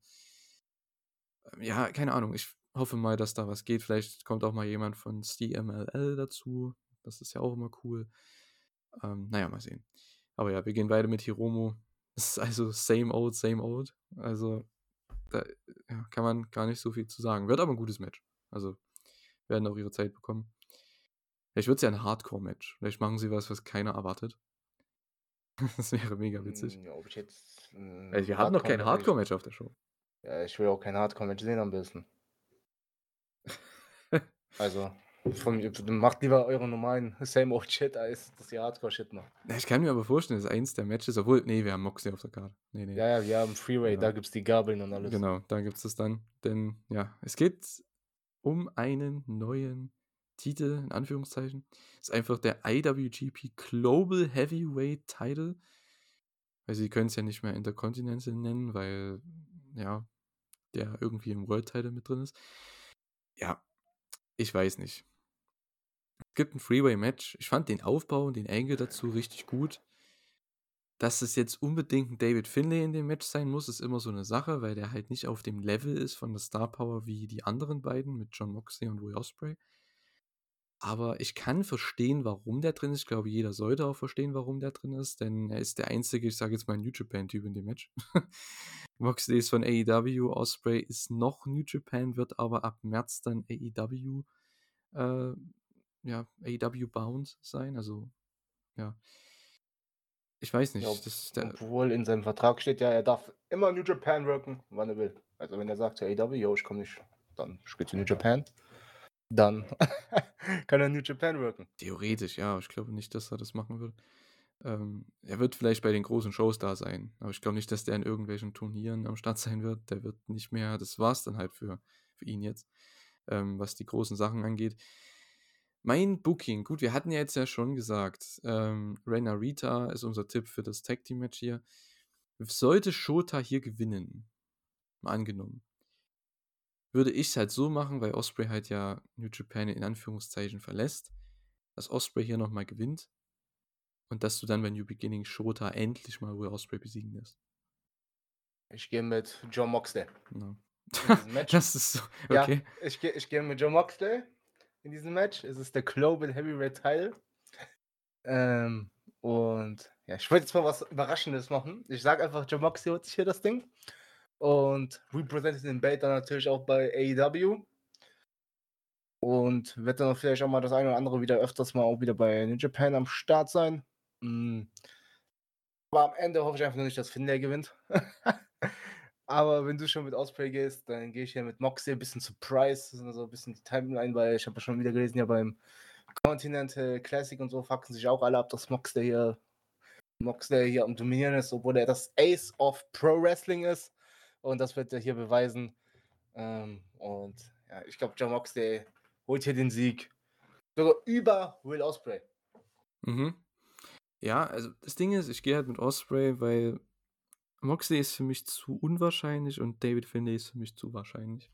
ja, keine Ahnung. Ich hoffe mal, dass da was geht. Vielleicht kommt auch mal jemand von CMLL dazu. Das ist ja auch immer cool. Ähm, naja, mal sehen. Aber ja, wir gehen weiter mit Hiromo. *laughs* Das ist also same old, same old. Also da ja, kann man gar nicht so viel zu sagen. Wird aber ein gutes Match. Also werden auch ihre Zeit bekommen. Vielleicht wird es ja ein Hardcore-Match. Vielleicht machen sie was, was keiner erwartet. *laughs* das wäre mega witzig. Hm, Ja, ob ich jetzt. ein Weil wir haben noch kein Hardcore-Match- auf der Show. Ja, ich will auch kein Hardcore-Match sehen am besten. *laughs* Also, von, macht lieber euren normalen Same Old Shit, als dass ihr Hardcore-Shit macht. Ich kann mir aber vorstellen, dass eins der Matches, obwohl, nee, wir haben Moxley auf der Karte. Nee, nee. Ja, ja, wir haben Freeway, Ja. da gibt's die Gabeln und alles. Genau, da gibt es das dann. Denn ja, es geht um einen neuen Titel, in Anführungszeichen. Ist einfach der IWGP Global Heavyweight Title. Weil sie können es ja nicht mehr Intercontinental nennen, weil ja, der irgendwie im World Title mit drin ist. Ja, ich weiß nicht. Es gibt ein Freeway-Match. Ich fand den Aufbau und den Angle dazu richtig gut. Dass es jetzt unbedingt ein David Finlay in dem Match sein muss, ist immer so eine Sache, weil der halt nicht auf dem Level ist von der Star Power wie die anderen beiden mit John Moxley und Will Ospreay. Aber ich kann verstehen, warum der drin ist. Ich glaube, jeder sollte auch verstehen, warum der drin ist, denn er ist der einzige, ich sage jetzt mal, New Japan-Typ in dem Match. *laughs* Moxley ist von AEW, Osprey ist noch New Japan, wird aber ab März dann AEW, äh, ja, AEW bound sein. Also, ja. Ich weiß nicht. Ja, das, der, Obwohl in seinem Vertrag steht ja, er darf immer New Japan worken, wann er will. Also wenn er sagt zu AW, yo, ich komme nicht, dann spielt er New Japan. Dann *laughs* kann er New Japan worken. Theoretisch, ja. aber Ich glaube nicht, dass er das machen wird. Ähm, er wird vielleicht bei den großen Shows da sein, aber ich glaube nicht, dass der in irgendwelchen Turnieren am Start sein wird. Der wird nicht mehr, das war's dann halt für, für ihn jetzt, ähm, was die großen Sachen angeht. Mein Booking, gut, wir hatten ja jetzt ja schon gesagt, ähm, Rena Rita ist unser Tipp für das Tag Team Match hier. Sollte Shota hier gewinnen, mal angenommen, würde ich es halt so machen, weil Osprey halt ja New Japan in Anführungszeichen verlässt, dass Osprey hier nochmal gewinnt und dass du dann bei New Beginning Shota endlich mal Will Osprey besiegen lässt. Ich gehe mit John Moxley. Genau. Diesem Match. *laughs* das ist so, Ja, okay. ich gehe ich geh mit John Moxley in diesem Match. Es ist der Global Heavyweight Title. Ähm, und ja, ich wollte jetzt mal was Überraschendes machen. Ich sage einfach, Moxley holt sich hier das Ding. Und represented den Belt dann natürlich auch bei AEW. Und wird dann vielleicht auch mal das eine oder andere wieder öfters mal auch wieder bei New Japan am Start sein. Mm. Aber am Ende hoffe ich einfach nur nicht, dass Finlay gewinnt. *laughs* Aber wenn du schon mit Osprey gehst, dann gehe ich ja mit Moxley ein bisschen Surprise, so ein bisschen die Timeline, weil ich habe ja schon wieder gelesen, ja beim Continental Classic und so fucken sich auch alle ab, dass Moxley hier Moxley hier am Dominieren ist, obwohl er das Ace of Pro Wrestling ist. Und das wird er hier beweisen. Ähm, und ja, ich glaube, John Moxley holt hier den Sieg. Sogar über Will Osprey. Mhm. Ja, also das Ding ist, ich gehe halt mit Osprey, weil Moxley ist für mich zu unwahrscheinlich und David Finlay ist für mich zu wahrscheinlich.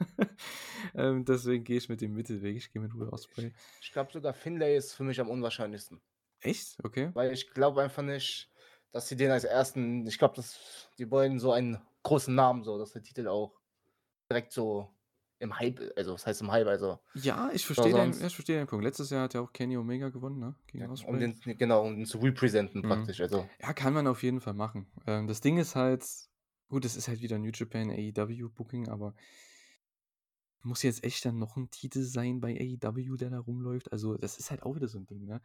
*laughs* ähm, deswegen gehe ich mit dem Mittelweg. Ich gehe mit Will Ospreay. Ich glaube sogar Finlay ist für mich am unwahrscheinlichsten. Echt? Okay. Weil ich glaube einfach nicht, dass sie den als ersten, ich glaube, dass die wollen so einen großen Namen, so, dass der Titel auch direkt so im Hype, also was heißt im Hype, also. Ja, ich verstehe den, ich verstehe den Punkt. Letztes Jahr hat ja auch Kenny Omega gewonnen, ne? Gegen ja, um den, genau, um den zu representen Mhm. praktisch. Also. Ja, kann man auf jeden Fall machen. Ähm, das Ding ist halt, gut, es ist halt wieder New Japan AEW Booking, aber muss jetzt echt dann noch ein Titel sein bei AEW, der da rumläuft? Also, das ist halt auch wieder so ein Ding, ne?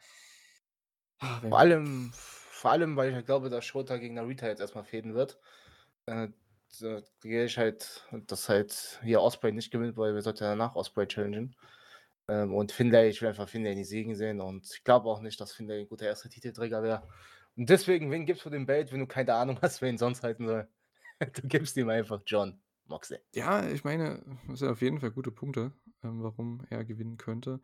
Ah, Vor allem, vor allem, weil ich halt glaube, dass Shota gegen Narita jetzt erstmal fäden wird. Äh, da gehe ich halt, dass halt hier Osprey nicht gewinnt, weil wir sollten danach Osprey challengen. Ähm, und Finlay, ich will einfach Finlay nicht siegen sehen und ich glaube auch nicht, dass Finlay ein guter erster Titelträger wäre. Und deswegen, wen gibst du dem Belt, wenn du keine Ahnung hast, wer ihn sonst halten soll? *laughs* du gibst ihm einfach John Moxley. Ja, ich meine, das sind auf jeden Fall gute Punkte, ähm, warum er gewinnen könnte.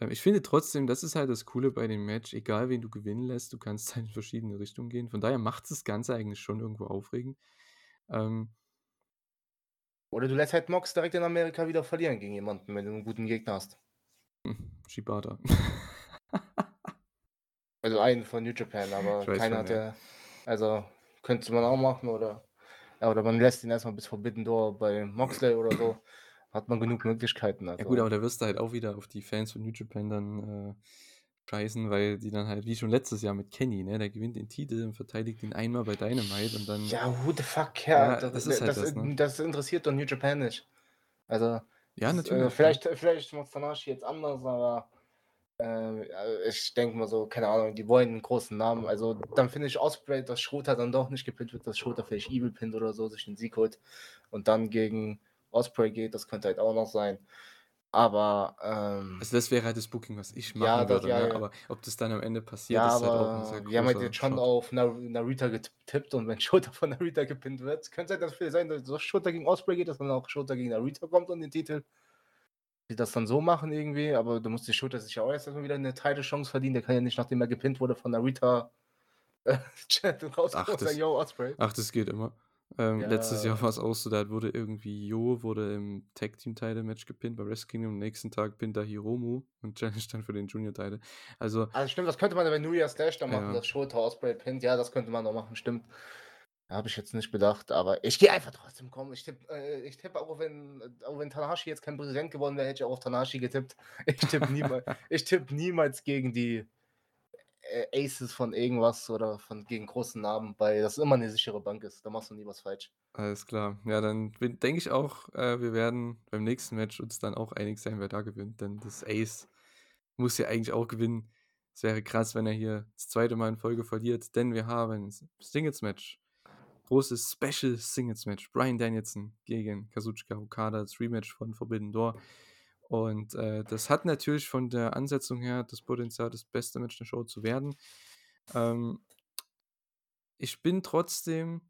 Ähm, ich finde trotzdem, das ist halt das Coole bei dem Match, egal wen du gewinnen lässt, du kannst *laughs* halt in verschiedene Richtungen gehen. Von daher macht das Ganze eigentlich schon irgendwo aufregend. Ähm, Oder du lässt halt Mox direkt in Amerika wieder verlieren gegen jemanden, wenn du einen guten Gegner hast. hm, Shibata. *laughs* Also einen von New Japan, aber keiner hat ja. Also könnte man auch machen oder. Ja, oder man lässt ihn erstmal bis Forbidden Door bei Moxley oder so. Hat man genug Möglichkeiten. Also. Ja gut, aber da wirst du halt auch wieder auf die Fans von New Japan dann äh, scheißen, weil die dann halt, wie schon letztes Jahr mit Kenny, ne, der gewinnt den Titel und verteidigt ihn einmal bei Dynamite und dann. Ja, who the fuck, ja. ja das, das, ist halt das, das, ne? das interessiert doch New Japan nicht. Also. Ja, natürlich. Äh, vielleicht, vielleicht macht Tanashi jetzt anders, aber äh, ich denke mal so, keine Ahnung, die wollen einen großen Namen. Also dann finde ich Osprey, dass Schroter dann doch nicht gepinnt wird, dass Schroter vielleicht Evil pinnt oder so, sich den Sieg holt und dann gegen Osprey geht, das könnte halt auch noch sein. Aber ähm, also das wäre halt das Booking, was ich machen ja, das, würde. Ja, ne? Aber ob das dann am Ende passiert, ja, ist halt auch ein sehr Wir haben halt jetzt schon Shot. auf Nar Narita getippt und wenn *laughs* Shota von Narita gepinnt wird, könnte es halt sein, dass Shota gegen Osprey geht, dass dann auch Shota gegen Narita kommt und den Titel die das dann so machen irgendwie, aber du musst die Shooter sich ja auch erstmal wieder eine Teile Chance verdienen. Der kann ja nicht, nachdem er gepinnt wurde von Narita *laughs* äh, ach, das, Yo, Osprey. ach, das geht immer. Ähm, ja. Letztes Jahr war es auch so, da wurde irgendwie Jo wurde im Tag Team Title Match gepinnt bei Wrestle Kingdom. Am nächsten Tag pinnt da Hiromu und *laughs* Challenge dann für den Junior Title. Also, also stimmt, das könnte man bei New Year's Dash dann machen, ja. dass Shota Osprey pinnt. Ja, das könnte man noch machen, stimmt. Habe ich jetzt nicht bedacht, aber ich gehe einfach trotzdem kommen. Ich tippe äh, tipp auch, wenn, auch wenn Tanahashi jetzt kein Präsident geworden wäre, hätte ich auch auf Tanahashi getippt. Ich tippe niemals, *laughs* tipp niemals gegen die Aces von irgendwas oder von gegen großen Namen, weil das immer eine sichere Bank ist. Da machst du nie was falsch. Alles klar. Ja, dann denke ich auch, äh, wir werden beim nächsten Match uns dann auch einig sein, wer da gewinnt. Denn das Ace muss ja eigentlich auch gewinnen. Es wäre krass, wenn er hier das zweite Mal in Folge verliert, denn wir haben ein Singles-Match großes Special Singles Match. Brian Danielson gegen Kazuchika Okada, das Rematch von Forbidden Door. Und äh, das hat natürlich von der Ansetzung her das Potenzial, das beste Match der Show zu werden. Ähm, ich bin trotzdem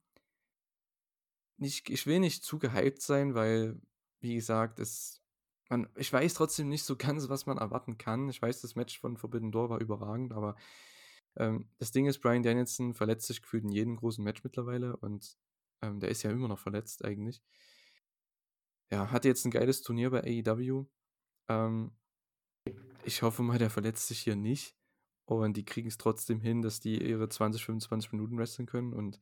nicht, ich will nicht zu gehypt sein, weil, wie gesagt, es, man, ich weiß trotzdem nicht so ganz, was man erwarten kann. Ich weiß, das Match von Forbidden Door war überragend, aber ähm, das Ding ist, Brian Danielson verletzt sich gefühlt in jedem großen Match mittlerweile und ähm, der ist ja immer noch verletzt eigentlich. Ja, hatte jetzt ein geiles Turnier bei AEW. Ähm, ich hoffe mal, der verletzt sich hier nicht. Und die kriegen es trotzdem hin, dass die ihre 20, 25 Minuten wresteln können und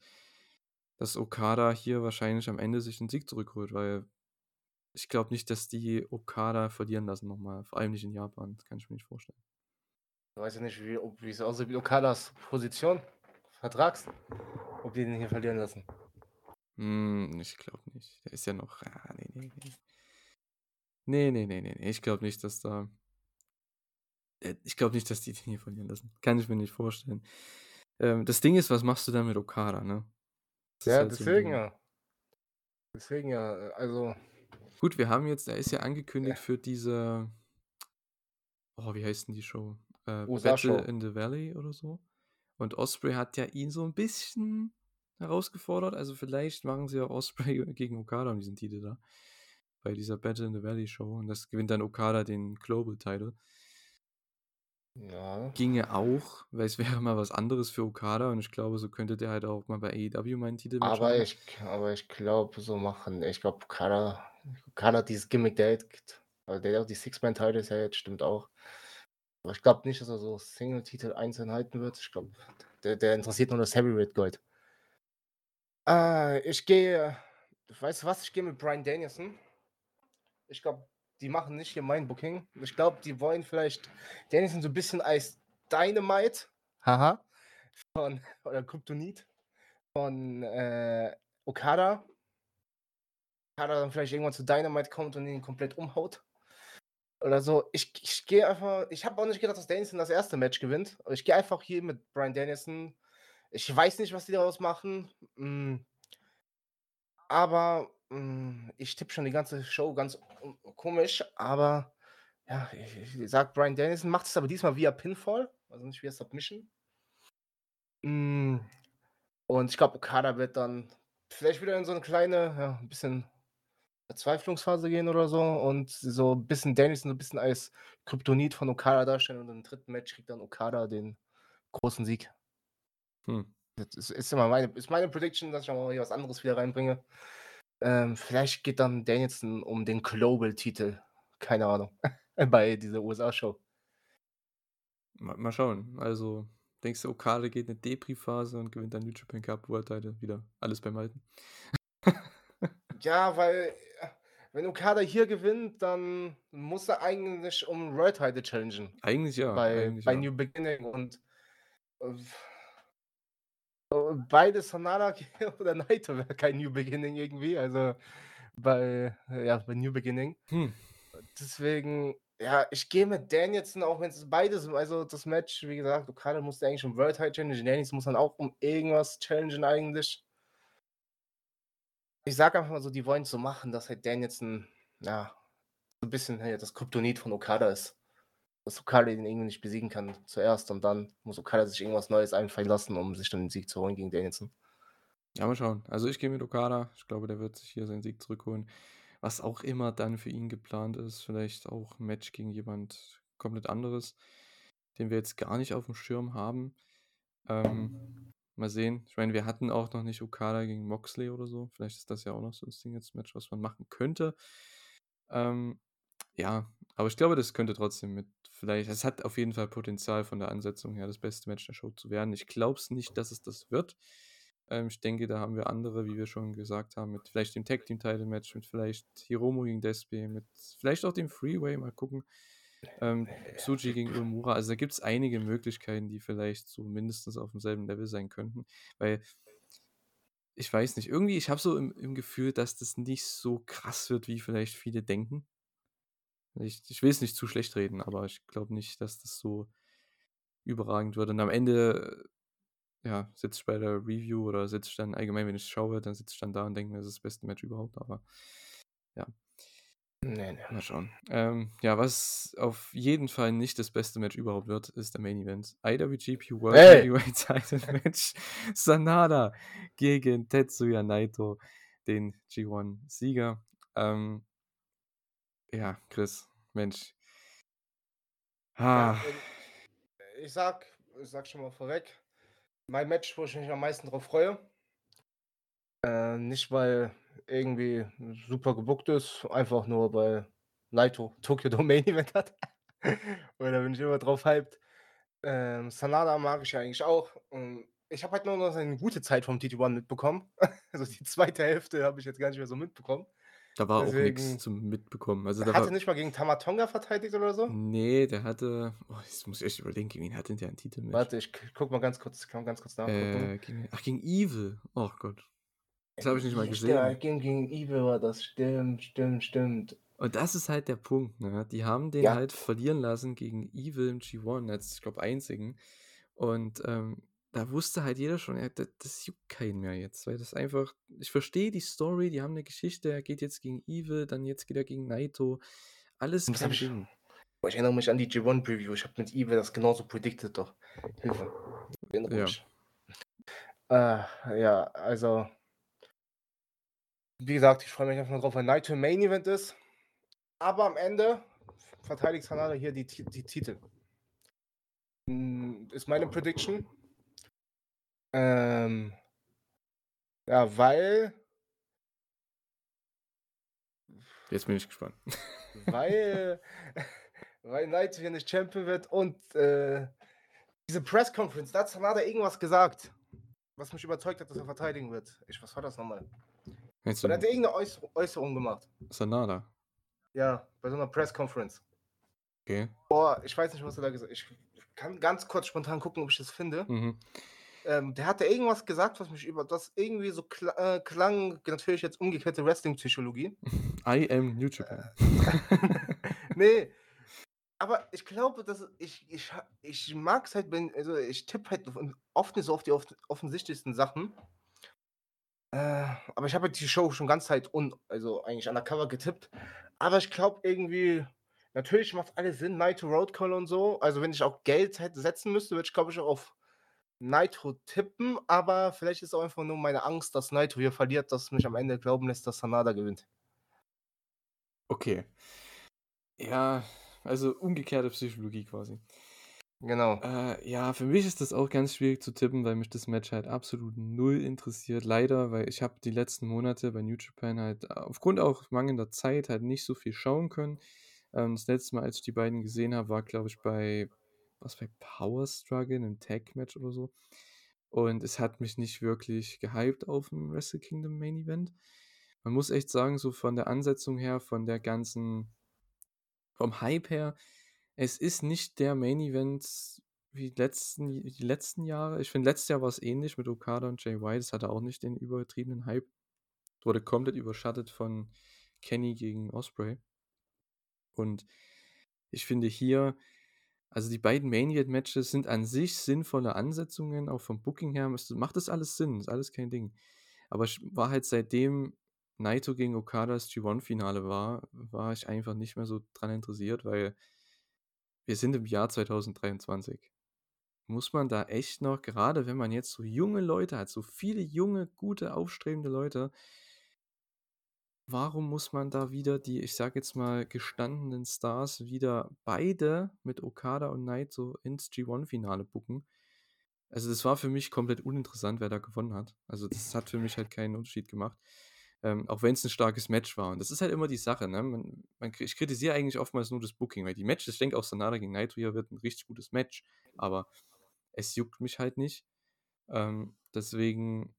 dass Okada hier wahrscheinlich am Ende sich den Sieg zurückholt, weil ich glaube nicht, dass die Okada verlieren lassen nochmal. Vor allem nicht in Japan. Das kann ich mir nicht vorstellen. Ich weiß ja nicht, wie, ob, wie es aussieht mit Okadas Position, Vertrags, ob die den hier verlieren lassen. Hm, ich glaube nicht. Der ist ja noch. Ah, nee, nee, nee. Nee, nee, nee, nee. Ich glaube nicht, dass da. Äh, ich glaube nicht, dass die *laughs* den hier verlieren lassen. Kann ich mir nicht vorstellen. Ähm, das Ding ist, was machst du dann mit Okada, ne? Das ja, halt deswegen so ja. Deswegen ja, also. Gut, wir haben jetzt, er ist ja angekündigt ja. für diese. Oh, wie heißt denn die Show? äh, Battle in the Valley oder so. Und Osprey hat ja ihn so ein bisschen herausgefordert. Also vielleicht machen sie auch Osprey *laughs* gegen Okada um diesen Titel da. Bei dieser Battle in the Valley Show. Und das gewinnt dann Okada den Global Title. Ja. Ginge auch, weil es *laughs* wäre mal was anderes für Okada und ich glaube, so könnte der halt auch mal bei AEW meinen Titel aber ich, aber ich glaube, so machen, ich glaube, Okada Okada hat dieses Gimmick, der hat also der hat auch die Six-Man-Titles ja jetzt, stimmt auch. Aber ich glaube nicht, dass er so Single-Titel einzeln halten wird. Ich glaube, der, der interessiert nur das Heavyweight Gold. Äh, ich gehe, weißt du was, ich gehe mit Brian Danielson. Ich glaube, die machen nicht hier mein Booking. Ich glaube, die wollen vielleicht Danielson so ein bisschen als Dynamite, haha, von, oder Kryptonit von äh, Okada. Okada dann vielleicht irgendwann zu Dynamite kommt und ihn komplett umhaut. Oder so. Ich, ich gehe einfach, ich habe auch nicht gedacht, dass Danielson das erste Match gewinnt. Aber ich gehe einfach hier mit Brian Danielson. Ich weiß nicht, was die daraus machen. Mm. Aber ich tippe schon die ganze Show ganz komisch. Aber ja, ich, ich sag Brian Danielson macht es aber diesmal via Pinfall, also nicht via Submission. Mm. Und ich glaube, Okada wird dann vielleicht wieder in so eine kleine, ja, ein bisschen Verzweiflungsphase gehen oder so und so ein bisschen Danielson so ein bisschen als Kryptonit von Okada darstellen und im dritten Match kriegt dann Okada den großen Sieg. Hm. Das ist, ist immer meine, ist meine Prediction, dass ich auch mal hier was anderes wieder reinbringe. Ähm, vielleicht geht dann Danielson um den Global-Titel. Keine Ahnung. *laughs* Bei dieser USA-Show. Mal, mal, schauen. Also, denkst du, Okada geht eine Depri-Phase und gewinnt dann New Japan Cup World Title wieder? Alles beim Alten? *laughs* Ja, weil wenn Okada hier gewinnt, dann muss er eigentlich um World Title challengen. Eigentlich ja. Bei, eigentlich bei ja. New Beginning und äh, beide Sonara *laughs* oder Naito wäre kein New Beginning irgendwie. Also bei, ja, bei New Beginning. Hm. Deswegen, ja, ich gehe mit Danielson, auch wenn es beides, also das Match, wie gesagt, Okada musste eigentlich um World Title challengen, Danielson muss dann auch um irgendwas challengen eigentlich. Ich sage einfach mal so, die wollen es so machen, dass halt Danielson, ja, so ein bisschen hey, das Kryptonit von Okada ist. Dass Okada den irgendwie nicht besiegen kann zuerst und dann muss Okada sich irgendwas Neues einfallen lassen, um sich dann den Sieg zu holen gegen Danielson. Ja, mal schauen. Also ich gehe mit Okada. Ich glaube, der wird sich hier seinen Sieg zurückholen. Was auch immer dann für ihn geplant ist. Vielleicht auch ein Match gegen jemand komplett anderes, den wir jetzt gar nicht auf dem Schirm haben. Ähm, Mal sehen. Ich meine, wir hatten auch noch nicht Okada gegen Moxley oder so. Vielleicht ist das ja auch noch so ein Singles-Match, was man machen könnte. Ähm, ja, aber ich glaube, das könnte trotzdem mit vielleicht, es hat auf jeden Fall Potenzial von der Ansetzung her, das beste Match der Show zu werden. Ich glaube es nicht, dass es das wird. Ähm, ich denke, da haben wir andere, wie wir schon gesagt haben, mit vielleicht dem Tag Team Title Match, mit vielleicht Hiromo gegen Despe, mit vielleicht auch dem Freeway, mal gucken. Ähm, Tsuji gegen Uemura. Also da gibt es einige Möglichkeiten, die vielleicht so mindestens auf demselben Level sein könnten. Weil ich weiß nicht, irgendwie, ich habe so im, im, Gefühl, dass das nicht so krass wird, wie vielleicht viele denken. Ich, ich will es nicht zu schlecht reden, aber ich glaube nicht, dass das so überragend wird. Und am Ende, ja, sitze ich bei der Review oder sitze ich dann allgemein, wenn ich schaue, dann sitze ich dann da und denke mir, das ist das beste Match überhaupt. Aber ja, Nee, nee. Mal schauen. Ähm, ja, was auf jeden Fall nicht das beste Match überhaupt wird, ist der Main Event. IWGP World hey. Heavyweight *laughs* Title Match. Sanada gegen Tetsuya Naito, den G1-Sieger. Ähm, ja, Chris, Mensch. Ah. Ja, ich sag, ich sag schon mal vorweg, mein Match, wo ich mich am meisten drauf freue. Äh, nicht, weil irgendwie super gebuckt ist, einfach nur weil Naito Tokyo *laughs* Domain Event hat. *laughs* Und da bin ich immer drauf hyped. Ähm, Sanada mag ich ja eigentlich auch. Und ich habe halt nur noch eine gute Zeit vom TT1 mitbekommen. *laughs* Also die zweite Hälfte habe ich jetzt gar nicht mehr so mitbekommen. Da war Deswegen, auch nichts zum Mitbekommen. Also der hatte war, nicht mal gegen Tamatonga verteidigt oder so? Nee, der hatte. Oh, jetzt muss ich echt überlegen, gegen wen hatte der einen Titel mit? Warte, ich guck mal ganz kurz, kann ganz kurz nachgucken. Äh, gegen, ach, gegen Evil. Oh Gott. Das habe ich nicht mal gesehen. Ja, gegen, gegen Evil war das. Stimmt, stimmt, stimmt. Und das ist halt der Punkt, ne? Die haben den ja. halt verlieren lassen gegen Evil im G1 als, ich glaube, einzigen. Und ähm, da wusste halt jeder schon, ja, das, das, juckt keinen mehr jetzt, weil das einfach, ich verstehe die Story, die haben eine Geschichte, er geht jetzt gegen Evil, dann jetzt geht er gegen Naito. Alles das kein Ding. Ich, ich erinnere mich an die G1 Preview, ich habe mit Evil das genauso predicted doch. Hilfe. Ja. Äh, ja, also wie gesagt, ich freue mich einfach drauf, weil Naito im Main Event ist. Aber am Ende verteidigt Sanada hier die, die Titel. Hm, ist meine Prediction. Ähm, ja, weil Jetzt bin ich gespannt. Weil *laughs* *laughs* weil Naito hier nicht Champion wird und, äh, diese Press Conference, da hat Sanada irgendwas gesagt, was mich überzeugt hat, dass er verteidigen wird. Ich was war das noch mal? Meinst Oder hat du er irgend 'ne Äuß Äußerung gemacht? Sanada? Ja, bei so 'ner Press Conference. Okay. Boah, ich weiß nicht, was er da gesagt ich kann ganz kurz spontan gucken, ob ich das finde. Mhm. Ähm, der hatte irgendwas gesagt, was mich über das irgendwie so kla äh, klang natürlich jetzt umgekehrte Wrestling-Psychologie. *laughs* I am New Japan. *laughs* Ne, aber ich glaube, dass ich ich ich mag's halt, wenn also, ich tippe halt oft nicht so auf die off offensichtlichsten Sachen. Äh, aber ich habe halt die Show schon ganze Zeit un also, eigentlich undercover getippt. Aber ich glaube irgendwie natürlich macht's alles Sinn, Naito Road Call und so. Also, wenn ich auch Geld hätte setzen müsste, würde ich, glaube ich, auch auf Naito tippen, aber vielleicht ist auch einfach nur meine Angst, dass Naito hier verliert, das mich am Ende glauben lässt, dass Sanada gewinnt. Okay. Ja, also, umgekehrte Psychologie quasi. Genau. Äh, ja, für mich ist das auch ganz schwierig zu tippen, weil mich das Match halt absolut null interessiert. Leider, weil ich habe die letzten Monate bei New Japan halt aufgrund auch mangelnder Zeit halt nicht so viel schauen können. Ähm, das letzte Mal, als ich die beiden gesehen habe, war, glaube ich, bei was bei Power Struggle, 'nem Tag-Match oder so. Und es hat mich nicht wirklich gehypt auf 'n Wrestle Kingdom Main Event. Man muss echt sagen, so von der Ansetzung her, von der ganzen vom Hype her, es ist nicht der Main Event wie letzten die letzten Jahre. Ich finde, letztes Jahr war's ähnlich mit Okada und Jay White. Das hatte auch nicht den übertriebenen Hype. Wurde komplett überschattet von Kenny gegen Ospreay. Und ich finde hier also, die beiden Main Event Matches sind an sich sinnvolle Ansetzungen, auch vom Booking her macht das alles Sinn, ist alles kein Ding. Aber ich war halt seitdem Naito gegen Okada das G1-Finale war, war ich einfach nicht mehr so dran interessiert, weil wir sind im Jahr 2023. Muss man da echt noch gerade wenn man jetzt so junge Leute hat, so viele junge, gute, aufstrebende Leute warum muss man da wieder die, ich sage jetzt mal, gestandenen Stars wieder beide mit Okada und Naito ins G1-Finale booken? Also, das war für mich komplett uninteressant, wer da gewonnen hat. Also, das hat für mich halt keinen Unterschied gemacht, ähm, auch wenn's 'n starkes Match war. Und das ist halt immer die Sache, ne? Man man ich kritisiere eigentlich oftmals nur das Booking, weil die Matches ich denke auch Sanada gegen Naito hier wird 'n richtig gutes Match, aber es juckt mich halt nicht. Ähm, deswegen,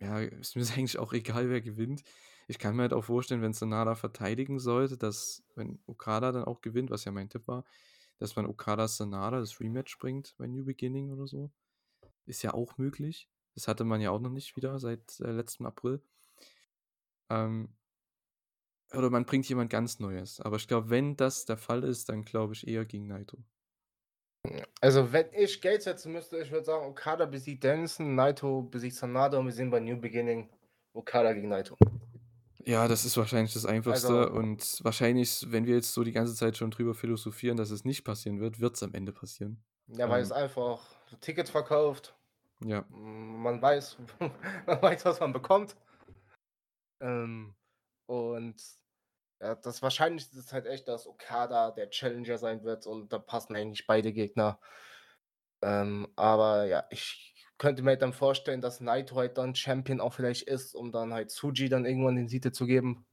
ja, ist mir's *laughs* eigentlich auch egal, wer gewinnt. Ich kann mir halt auch vorstellen, wenn Sanada verteidigen sollte, dass wenn Okada dann auch gewinnt, was ja mein Tipp war, dass man Okada Sanada das Rematch bringt bei New Beginning oder so. Ist ja auch möglich. Das hatte man ja auch noch nicht wieder seit, äh, letztem April. Ähm oder man bringt jemand ganz Neues. Aber ich glaube, wenn das der Fall ist, dann glaube ich eher gegen Naito. Also, wenn ich Geld setzen müsste, ich würde sagen, Okada besiegt Danielson, Naito besiegt Sanada und wir sehen bei New Beginning Okada gegen Naito. Ja, das ist wahrscheinlich das Einfachste Also und wahrscheinlich, wenn wir jetzt so die ganze Zeit schon drüber philosophieren, dass es nicht passieren wird, wird's am Ende passieren. Ja, weil es Ähm einfach Tickets verkauft. Ja. Man weiß *laughs* man weiß, was man bekommt. Ähm, und ja, das Wahrscheinlichste ist halt echt, dass Okada der Challenger sein wird und da passen eigentlich beide Gegner. Ähm, aber ja, ich könnte mir halt dann vorstellen, dass Naito halt dann Champion auch vielleicht ist, um dann halt Tsuji dann irgendwann den Titel zu geben.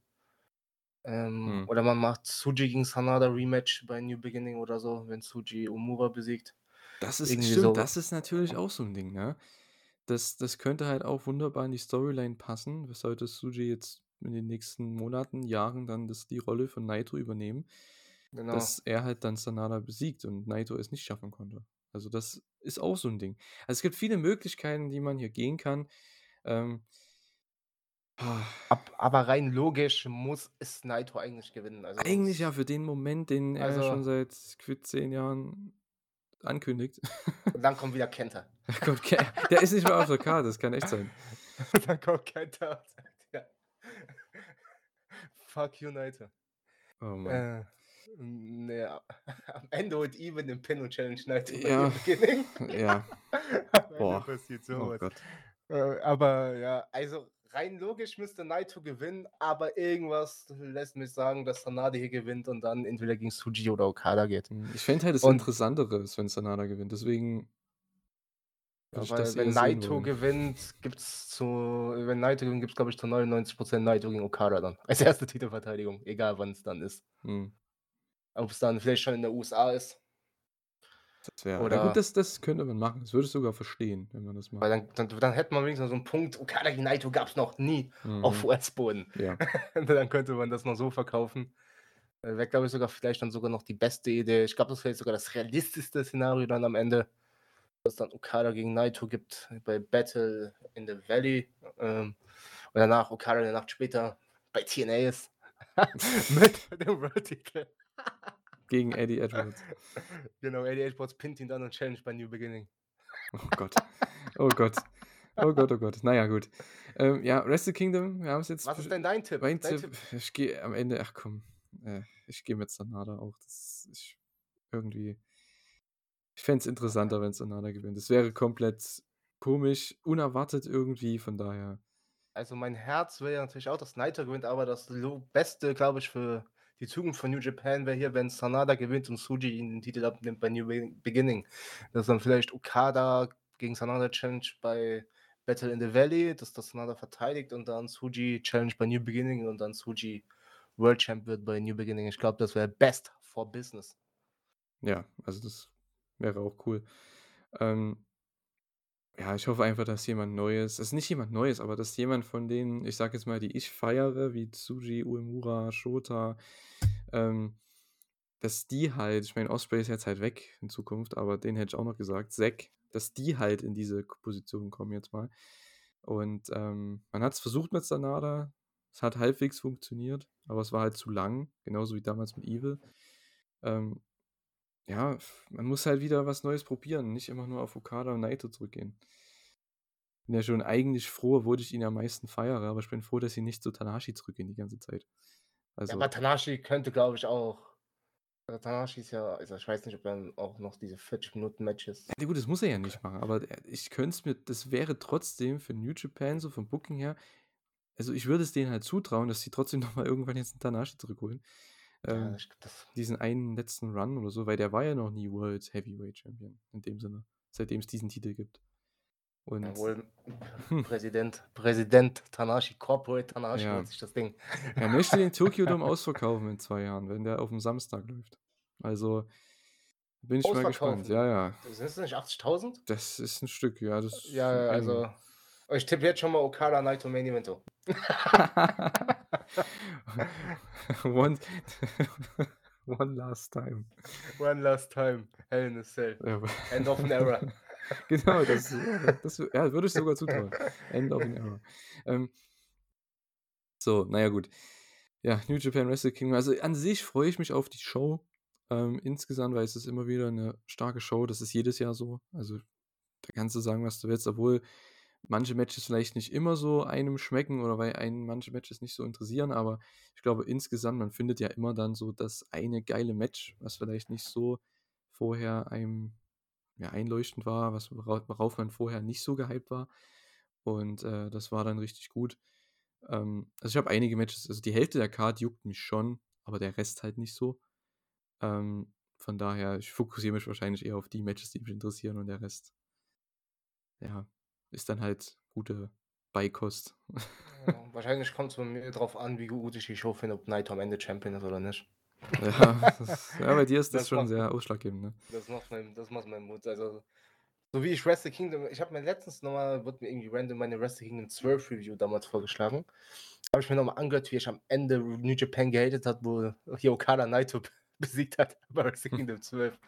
Ähm, Mhm. oder man macht Tsuji gegen Sanada Rematch bei New Beginning oder so, wenn Tsuji Omura besiegt. Das ist stimmt, so. das ist natürlich auch so 'n Ding, ne? Das das könnte halt auch wunderbar in die Storyline passen. Sollte Tsuji jetzt in den nächsten Monaten, Jahren dann das die Rolle von Naito übernehmen, Genau. dass er halt dann Sanada besiegt und Naito es nicht schaffen konnte. Also, das ist auch so 'n Ding. Also, es gibt viele Möglichkeiten, die man hier gehen kann. Ähm Ab aber rein logisch muss es Naito eigentlich gewinnen, also Eigentlich ja für den Moment, den er Also schon seit gefühlt 10 Jahren ankündigt. Und dann kommt wieder Kenta. *laughs* Da kommt Ke der ist nicht mehr auf der Karte, das kann echt sein. *laughs* Dann kommt Kenta und sagt, ja *laughs* Fuck you, Naito. Oh Mann. Äh, ne, ja, *laughs* am Ende holt Even den Pin und Challenge Naito bei Ja, ja. *laughs* Boah. passiert Oh so was. Gott. Äh, aber ja, also rein logisch müsste Naito gewinnen, aber irgendwas lässt mich sagen, dass Sanada hier gewinnt und dann entweder gegen Tsuji oder Okada geht. Hm, ich fände halt das Und Interessantere ist, wenn Sanada gewinnt, deswegen Ja, weil wenn Naito gewinnt, gibt's zu wenn Naito gewinnt, gibt's, glaube ich, zu 99% Naito gegen Okada dann. Als erste Titelverteidigung, egal wann es dann ist. Mhm. Ob es dann vielleicht schon in der USA ist. Das wäre ja gut, das, das könnte man machen. Das würde ich sogar verstehen, wenn man das macht. Weil dann, dann, dann hätte man wenigstens so einen Punkt, Okada gegen Naito gab es noch nie mhm. auf US-Boden. Ja. *laughs* dann könnte man das noch so verkaufen. Äh, wäre, glaube ich, sogar vielleicht dann sogar noch die beste Idee. Ich glaube, das wäre sogar das realistischste Szenario dann am Ende dass es dann Okada gegen Naito gibt bei Battle in the Valley. Ähm, und danach Okada eine Nacht später bei TNA ist. *laughs* mit dem World Titel. Gegen Eddie Edwards. Genau, Eddie Edwards pinnt ihn dann und challenge bei New Beginning. Oh Gott. Oh Gott. Oh Gott, oh Gott. Naja, gut. Ähm, ja, Wrestle Kingdom, wir haben es jetzt. Was ist denn dein Tipp? Mein dein Tipp, Tipp? Ich gehe am Ende, ach komm, äh, ich gehe mit Sanada auch. Das ist irgendwie. Ich fände es interessanter, wenn Sonata gewinnt. Es wäre komplett komisch, unerwartet irgendwie, von daher. Also mein Herz will ja natürlich auch, dass Naito gewinnt, aber das Beste, glaube ich, für die Zukunft von New Japan wäre hier, wenn Sanada gewinnt und Suji den Titel abnimmt bei New Beginning. Dass dann vielleicht Okada gegen Sanada Challenge bei Battle in the Valley, dass das Sanada verteidigt und dann Suji Challenge bei New Beginning und dann Suji World Champ wird bei New Beginning. Ich glaube, das wäre best for business. Ja, also das Wäre auch cool. Ähm, ja, ich hoffe einfach, dass jemand Neues, es ist nicht jemand Neues, aber dass jemand von denen, ich sage jetzt mal, die ich feiere, wie Tsuji, Uemura, Shota, ähm, dass die halt, ich meine, Osprey ist jetzt halt weg in Zukunft, aber den hätte ich auch noch gesagt, Zack, dass die halt in diese Position kommen jetzt mal. Und ähm, man hat es versucht mit Sanada, es hat halbwegs funktioniert, aber es war halt zu lang, genauso wie damals mit Evil. Ähm, ja, man muss halt wieder was Neues probieren, nicht immer nur auf Okada und Naito zurückgehen. Bin ja schon eigentlich froh, obwohl ich ihn am meisten feiere, aber ich bin froh, dass sie nicht zu Tanashi zurückgehen die ganze Zeit. Also, ja, aber Tanashi könnte, glaube ich, auch. Tanashi ist ja, also ich weiß nicht, ob er auch noch diese 40-Minuten-Matches. Ja, gut, das muss er ja nicht machen, aber ich könnte es mir, das wäre trotzdem für New Japan, so vom Booking her, also ich würde es denen halt zutrauen, dass sie trotzdem nochmal irgendwann jetzt einen Tanashi zurückholen. Ähm, ja, diesen einen letzten Run oder so, weil der war ja noch nie World Heavyweight Champion in dem Sinne, seitdem es diesen Titel gibt. Und Jawohl, Präsident, Präsident Tanashi, Corporate Tanashi ja. sich das Ding. Er möchte den Tokyo Dome ausverkaufen in zwei Jahren, wenn der auf dem Samstag läuft. Also bin ich mal gespannt. Ja, ja. Sind es nicht 80.000? Das ist ein Stück, ja. Das ja, also ich tippe jetzt schon mal Okada Naito Main Evento. *laughs* one, *laughs* one last time. One last time. Hell in a Cell. End of an era. *laughs* genau, das, das ja, würde ich sogar zutrauen. End of an era. Ähm, so, naja, gut. Ja, New Japan Wrestle Kingdom. Also an sich freue ich mich auf die Show. Ähm, insgesamt, weil es ist immer wieder eine starke Show. Das ist jedes Jahr so. Also da kannst du sagen, was du willst, obwohl manche Matches vielleicht nicht immer so einem schmecken oder weil einen manche Matches nicht so interessieren, aber ich glaube insgesamt, man findet ja immer dann so das eine geile Match, was vielleicht nicht so vorher einem ja, einleuchtend war, was, worauf man vorher nicht so gehypt war. Und äh, das war dann richtig gut. Ähm, also ich habe einige Matches, also die Hälfte der Card juckt mich schon, aber der Rest halt nicht so. Ähm, von daher, ich fokussiere mich wahrscheinlich eher auf die Matches, die mich interessieren und der Rest, ja, ist dann halt gute Beikost. Ja, *laughs* wahrscheinlich kommt es bei mir drauf an, wie gut ich die Show finde, ob Knight am Ende Champion ist oder nicht. Ja, das, ja bei dir ist das, das schon macht, sehr ausschlaggebend. Ne? Das, macht mein, das macht mein Mut. Also, so wie ich Wrestle Kingdom, ich habe mir letztens nochmal, wird mir irgendwie random meine Wrestle Kingdom 12 Review damals vorgeschlagen. Habe ich mir nochmal angehört, wie ich am Ende New Japan gehatet hat, wo hier Okada Naito *laughs* besiegt hat bei Wrestle Kingdom 12.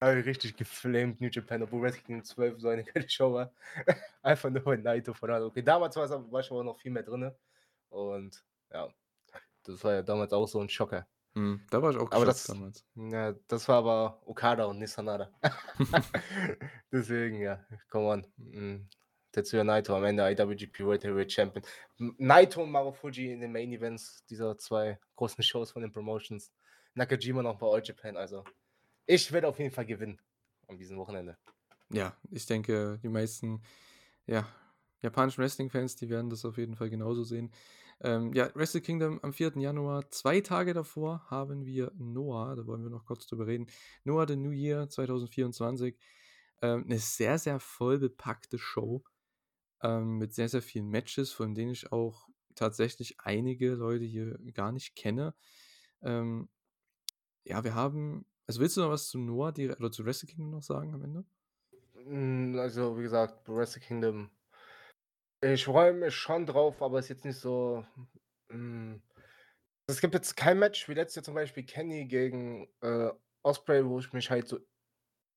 habe ich richtig geflamed, New Japan, obwohl Wrestling Kingdom 12 so eine *laughs* geile Show war. Einfach nur ein Naito von Okay, damals war, es, war ich aber noch viel mehr drin. Und ja, das war ja damals auch so ein Schocker. Hm, da war ich auch aber das, damals. Ja, das war aber Okada und Nissanada. *laughs* *laughs* Deswegen, ja, come on. Mhm. Tetsuya Naito am Ende IWGP World Heavyweight Champion. Naito und Marufuji in den Main Events dieser zwei großen Shows von den Promotions. Nakajima noch bei All Japan, also ich werde auf jeden Fall gewinnen an diesem Wochenende. Ja, ich denke, die meisten ja, japanischen Wrestling-Fans, die werden das auf jeden Fall genauso sehen. Ähm, ja, Wrestle Kingdom am 4. Januar. Zwei Tage davor haben wir Noah, da wollen wir noch kurz drüber reden. Noah the New Year 2024. Ähm, 'ne sehr, sehr voll bepackte Show, ähm, mit sehr, sehr vielen Matches, von denen ich auch tatsächlich einige Leute hier gar nicht kenne. Ähm, ja, wir haben also, willst du noch was zu Noah dir oder zu Wrestle Kingdom noch sagen am Ende? Hm, also, wie gesagt, Wrestle Kingdom ich freue mich schon drauf, aber ist jetzt nicht so, hm es gibt jetzt kein Match wie letztes Jahr zum Beispiel Kenny gegen, äh, Ospreay, wo ich mich halt so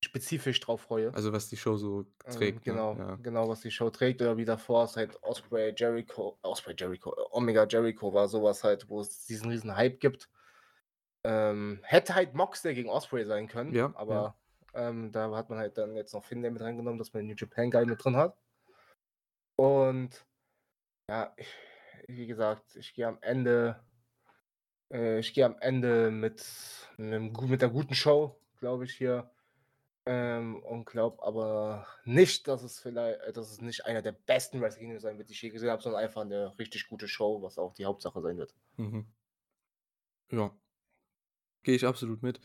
spezifisch drauf freue. Also, was die Show so Ähm, trägt, ne? genau, Ja. genau, was die Show trägt oder wie davor es halt Ospreay, Jericho Ospreay, Jericho, Omega Jericho war so was halt, wo es diesen riesen Hype gibt. Ähm, hätte halt Moxley gegen Ospreay sein können, Ja, ja. aber, ähm, da hat man halt dann jetzt noch Finlay mit reingenommen, dass man den New Japan Guy mit drin hat. Und ja, ich wie gesagt, ich gehe am Ende äh, ich gehe am Ende mit gu mit 'ner guten Show, glaube ich hier, ähm, und glaube aber nicht, dass es viellei äh, dass es nicht einer der besten Wrestle Kingdom sein wird, die ich je gesehen habe, sondern einfach 'ne richtig gute Show, was auch die Hauptsache sein wird. Mhm. Ja. Gehe ich absolut mit.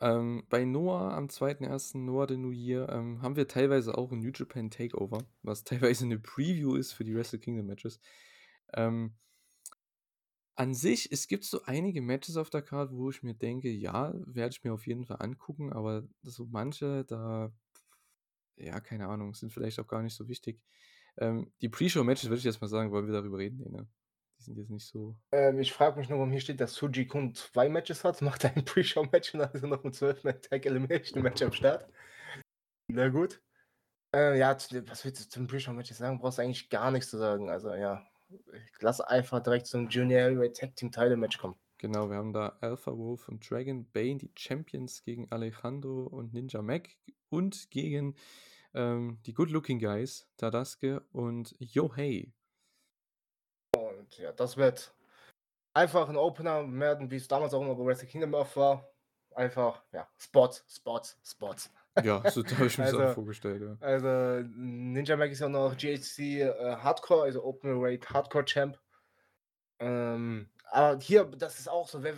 Ähm, bei Noah am 2.1., Noah the New Year, ähm, haben wir teilweise auch 'n New Japan Takeover, was *laughs* teilweise 'ne Preview ist für die Wrestle Kingdom Matches. Ähm an sich, es gibt so einige Matches auf der Card, wo ich mir denke: „Ja, werde ich mir auf jeden Fall angucken“, aber so manche, da ja, keine Ahnung, sind vielleicht auch gar nicht so wichtig. Ähm, die Pre-Show-Matches würde ich jetzt mal sagen wollen wir darüber reden? Ne? Die sind jetzt nicht so Ähm, ich frage mich nur, warum hier steht, dass Sujii-Kun 2 Matches hat. Macht er ein *laughs* Pre-Show-Match und dann ist er noch 'n 12-Man-Tag-Elimination-Match am Start. Na gut. Äh, ja, was willst du zum Pre-Show-Match sagen? Brauchst du eigentlich gar nichts zu sagen. Also, ja, ich lass einfach direkt zum Junior Heavyweight Tag Team Title Match kommen. Genau, wir haben da Alpha Wolf und Dragon Bane, die Champions gegen Alejandro und Ninja Mack und gegen, ähm, die Good Looking Guys, Tadasuke und Yohei. Und ja, das wird einfach 'n Opener werden, wie's damals auch immer bei Wrestle Kingdom oft war. Einfach, ja, Spots, Spots, Spots. Ja, so habe ich auch Also vorgestellt, ja. also, Ninja Mack ist ja noch GHC, äh, Hardcore, also Openweight Hardcore Champ. Ähm, aber hier, das ist auch so, wer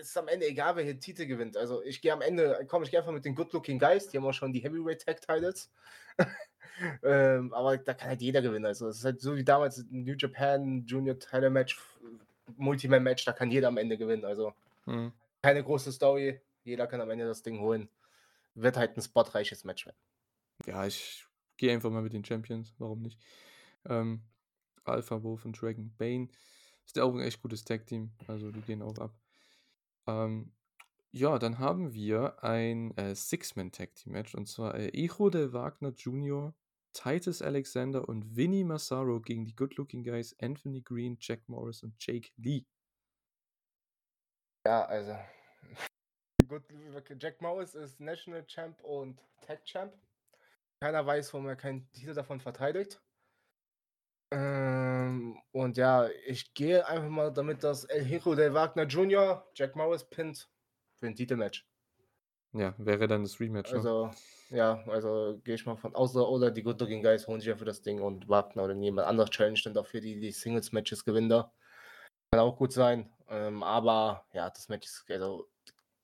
ist am Ende egal, wer hier Titel gewinnt. Also, ich gehe am Ende komm, ich gehe einfach mit den Good Looking Guys, die haben auch schon die Heavyweight Tag Titles. Ähm, aber da kann halt jeder gewinnen. Also, es ist halt so wie damals New Japan Junior Title Match, Multi-Man Match, da kann jeder am Ende gewinnen. Also, Mhm. keine große Story, jeder kann am Ende das Ding holen. Wird halt 'n spotreiches Match werden. Ja, ich gehe einfach mal mit den Champions, warum nicht? Ähm, Alpha Wolf und Dragon Bane ist ja auch 'n echt gutes Tag-Team, also die gehen auch ab. Ähm, ja, dann haben wir ein, äh, Six-Man-Tag-Team-Match und zwar, äh, Hijo del Wagner Jr., Titus Alexander und Vinny Massaro gegen die Good Looking Guys, Anthony Green, Jack Morris und Jake Lee. Ja, also *laughs* Good Jack Morris ist National Champ und Tag Champ. Keiner weiß, warum er keinen Titel davon verteidigt. Ähm, und ja, ich gehe einfach mal damit, dass El Hijo del Wagner Jr. Jack Morris pinnt für 'n Titelmatch. Ja, wäre dann das Rematch, ne? Ja, also gehe ich mal von aus oder die Good Looking Guys holen sich einfach das Ding und Wagner oder jemand anderes challenged dann dafür die die Singles-Matches gewinnen da. Kann auch gut sein. Ähm, aber ja, das Match ist also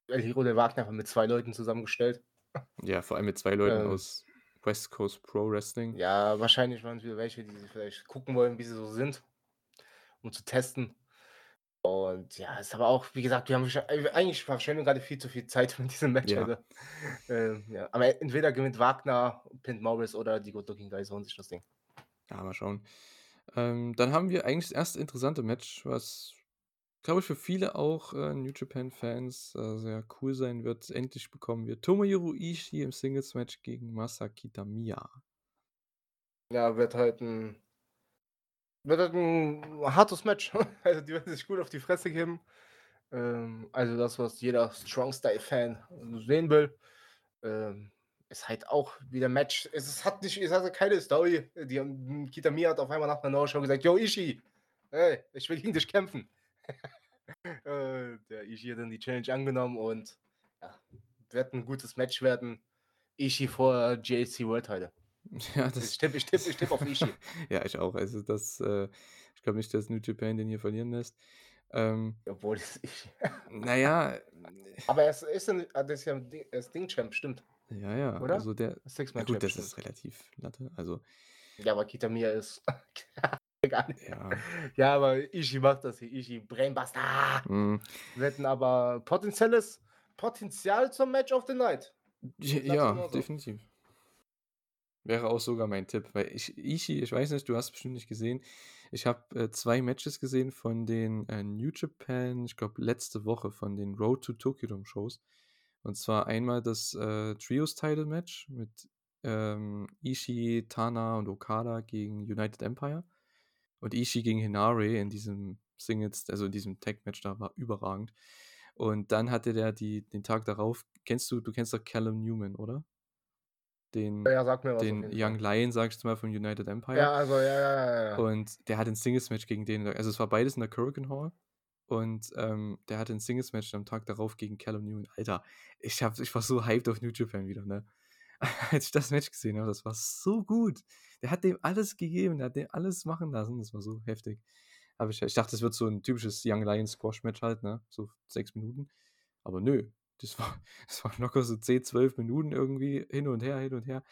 El Hijo del Wagner einfach mit 2 Leuten zusammengestellt. Ja, vor allem mit 2 Leuten Ähm aus West Coast Pro Wrestling. Ja, wahrscheinlich waren's wieder welche, die sie vielleicht gucken wollen, wie sie so sind, um zu testen. Und ja, ist aber auch, wie gesagt, wir haben äh, eigentlich verschwenden wir grade viel zu viel Zeit mit diesem Match, Ja. also, ähm, ja. Aber entweder gewinnt Wagner, pinnt Morris oder die Good Looking Guys holen sich das Ding. Ja, mal schauen. Ähm, dann haben wir eigentlich das 1. interessante Match, was, glaube ich, für viele auch, äh, New Japan-Fans, äh, sehr cool sein wird. Endlich bekommen wir Tomohiro Ishii im Singles-Match gegen Masa Kitamiya. Ja, wird halt 'n wird halt 'n hartes Match. *laughs* Also, die werden sich gut auf die Fresse geben. Ähm, also das, was jeder Strong-Style-Fan sehen will. Ähm, ist halt auch wieder Match es hat nicht es hatte keine Story. Die haben Kitamiya hat auf einmal nach 'ner No-Show gesagt: „Yo, Ishii, hey, ich will gegen dich kämpfen.“ *laughs* Äh, der Ishii hat dann die Challenge angenommen und ja, wird 'n gutes Match werden. Ishii vor GHC World Title. *laughs* Ja, das Ich tippe ich tippe ich tippe auf Ishii. *laughs* Ja, ich auch. Also das, äh ich glaube nicht, dass New Japan den hier verlieren lässt. Ähm Obwohl das Ishii *laughs* na ja Aber er ist ist er n ah, der ist ja Di er ist Ding-Champ, stimmt. Ja, ja, Oder? also der Six ja gut, das Championship. ist relativ Latte. Also Ja, aber Kitamiya ist gar nicht. Ja. Ja, aber Ishii macht das hier. Ishii, Brainbuster. Mhm. Wir hätten aber potenzielles Potenzial zum Match of the Night. Ich ja, so. definitiv. Wäre auch sogar mein Tipp, weil ich Ishii, ich weiß nicht, du hast bestimmt nicht gesehen. Ich habe, äh, 2 Matches gesehen von den, äh, New Japan, ich glaube, letzte Woche von den Road to Tokyo Shows. Und zwar einmal das, äh, Trios Title Match mit, ähm, Ishii, Tana und Okada gegen United Empire. Und Ishii gegen Hinare in diesem Singles also in diesem Tag Match da war überragend. Und dann hatte der die den Tag darauf kennst du du kennst doch Callum Newman, oder? Den Ja, sag den Young. Lion, sage ich jetzt mal, von United Empire. Ja, also, ja, ja, ja. Und der hat 'n Singles-Match gegen den also es war beides in der Korakuen Hall und, ähm, der hatte 'n Singles-Match am Tag darauf gegen Callum Newman. Alter, ich habe ich war so hyped auf New Japan wieder, ne? *laughs* Als ich das Match gesehen habe, das war so gut. Der hat dem alles gegeben, der hat dem alles machen lassen, das war so heftig. Habe ich ich dachte, das wird so 'n typisches Young Lion Squash Match halt, ne, so 6 Minuten. Aber nö, das war *laughs* das war locker so 10, 12 Minuten irgendwie hin und her, hin und her.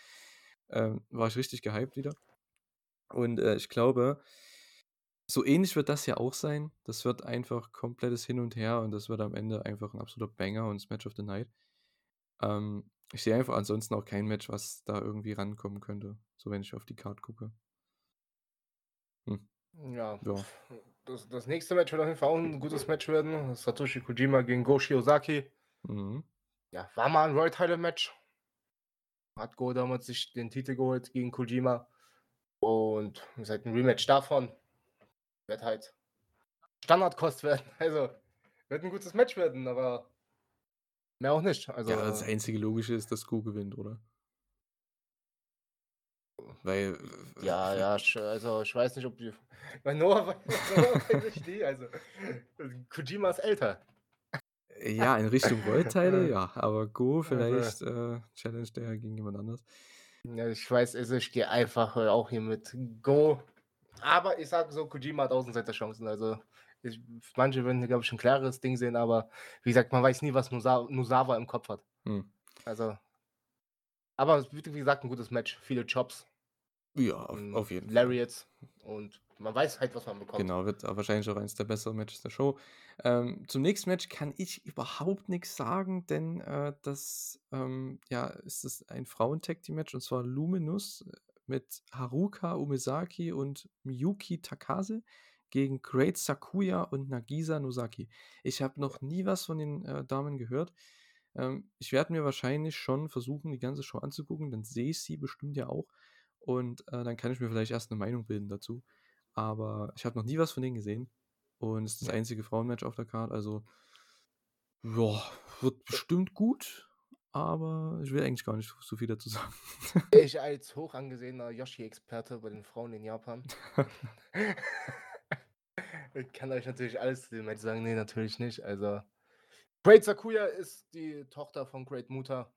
Ähm, war ich richtig gehypt wieder. Und, äh, ich glaube so ähnlich wird das ja auch sein. Das wird einfach komplettes Hin und Her und das wird am Ende einfach 'n absoluter Banger und das Match of the Night. Ähm, ich sehe einfach ansonsten auch kein Match, was da irgendwie rankommen könnte, so wenn ich auf die Card gucke. Hm. Ja, Ja. das das nächste Match wird auf jeden Fall auch 'n gutes Match werden. Satoshi Kojima gegen Go Shiozaki. Mhm. Ja, war mal 'n World Title Match. Hat Go damals sich den Titel geholt gegen Kojima. Und ist halt 'n Rematch davon. Wird halt Standardkost werden. *laughs* Also, wird 'n gutes Match werden, aber mehr auch nicht. Also Ja, das einzige Logische ist, dass Go gewinnt, oder? Weil Ja, ja, also, ich weiß nicht, ob die *laughs* bei Noah wei Noah weiß ich nie, also, *laughs* Kojima ist älter. Ja, in Richtung Äh. *laughs* ja, aber Go Also vielleicht, äh, challenged er gegen jemand anders. Ja, ich weiß, also, ich gehe einfach, äh, auch hier mit Go. Aber ich sage so, Kojima hat Außenseiterchancen. Also, ich manche würden hier, glaube ich, 'n klareres Ding sehen, aber wie gesagt, man weiß nie, was Nosa Nosawa im Kopf hat. Hm. Also aber es wird, wie gesagt, 'n gutes Match. Viele Chops. Ja, auf Hm, auf jeden Fall. Lariats und man weiß halt, was man bekommt. Genau, wird auch wahrscheinlich auch eins der besseren Matches der Show. Ähm, zum nächsten Match kann ich überhaupt nix sagen, denn, äh, das, ähm, ja, ist es ein Frauen-Tag-Team-Match und zwar Luminous mit Haruka Umesaki und Miyuki Takase gegen Great Sakuya und Nagisa Nozaki. Ich habe noch nie was von den, äh, Damen gehört. Ähm, ich werde mir wahrscheinlich schon versuchen, die ganze Show anzugucken, dann sehe ich sie bestimmt ja auch und, äh, dann kann ich mir vielleicht erst 'ne Meinung bilden dazu. Aber ich habe noch nie was von denen gesehen und es ist das einzige Frauenmatch auf der Card, also ja, wird bestimmt gut, aber ich will eigentlich gar nicht so viel dazu sagen. *laughs* Ich als hoch angesehener Joshi-Experte bei den Frauen in Japan *laughs* *laughs* ich kann euch natürlich alles zu dem Match sagen. Ne, natürlich nicht. Also, Great Sakuya ist die Tochter von Great Muta.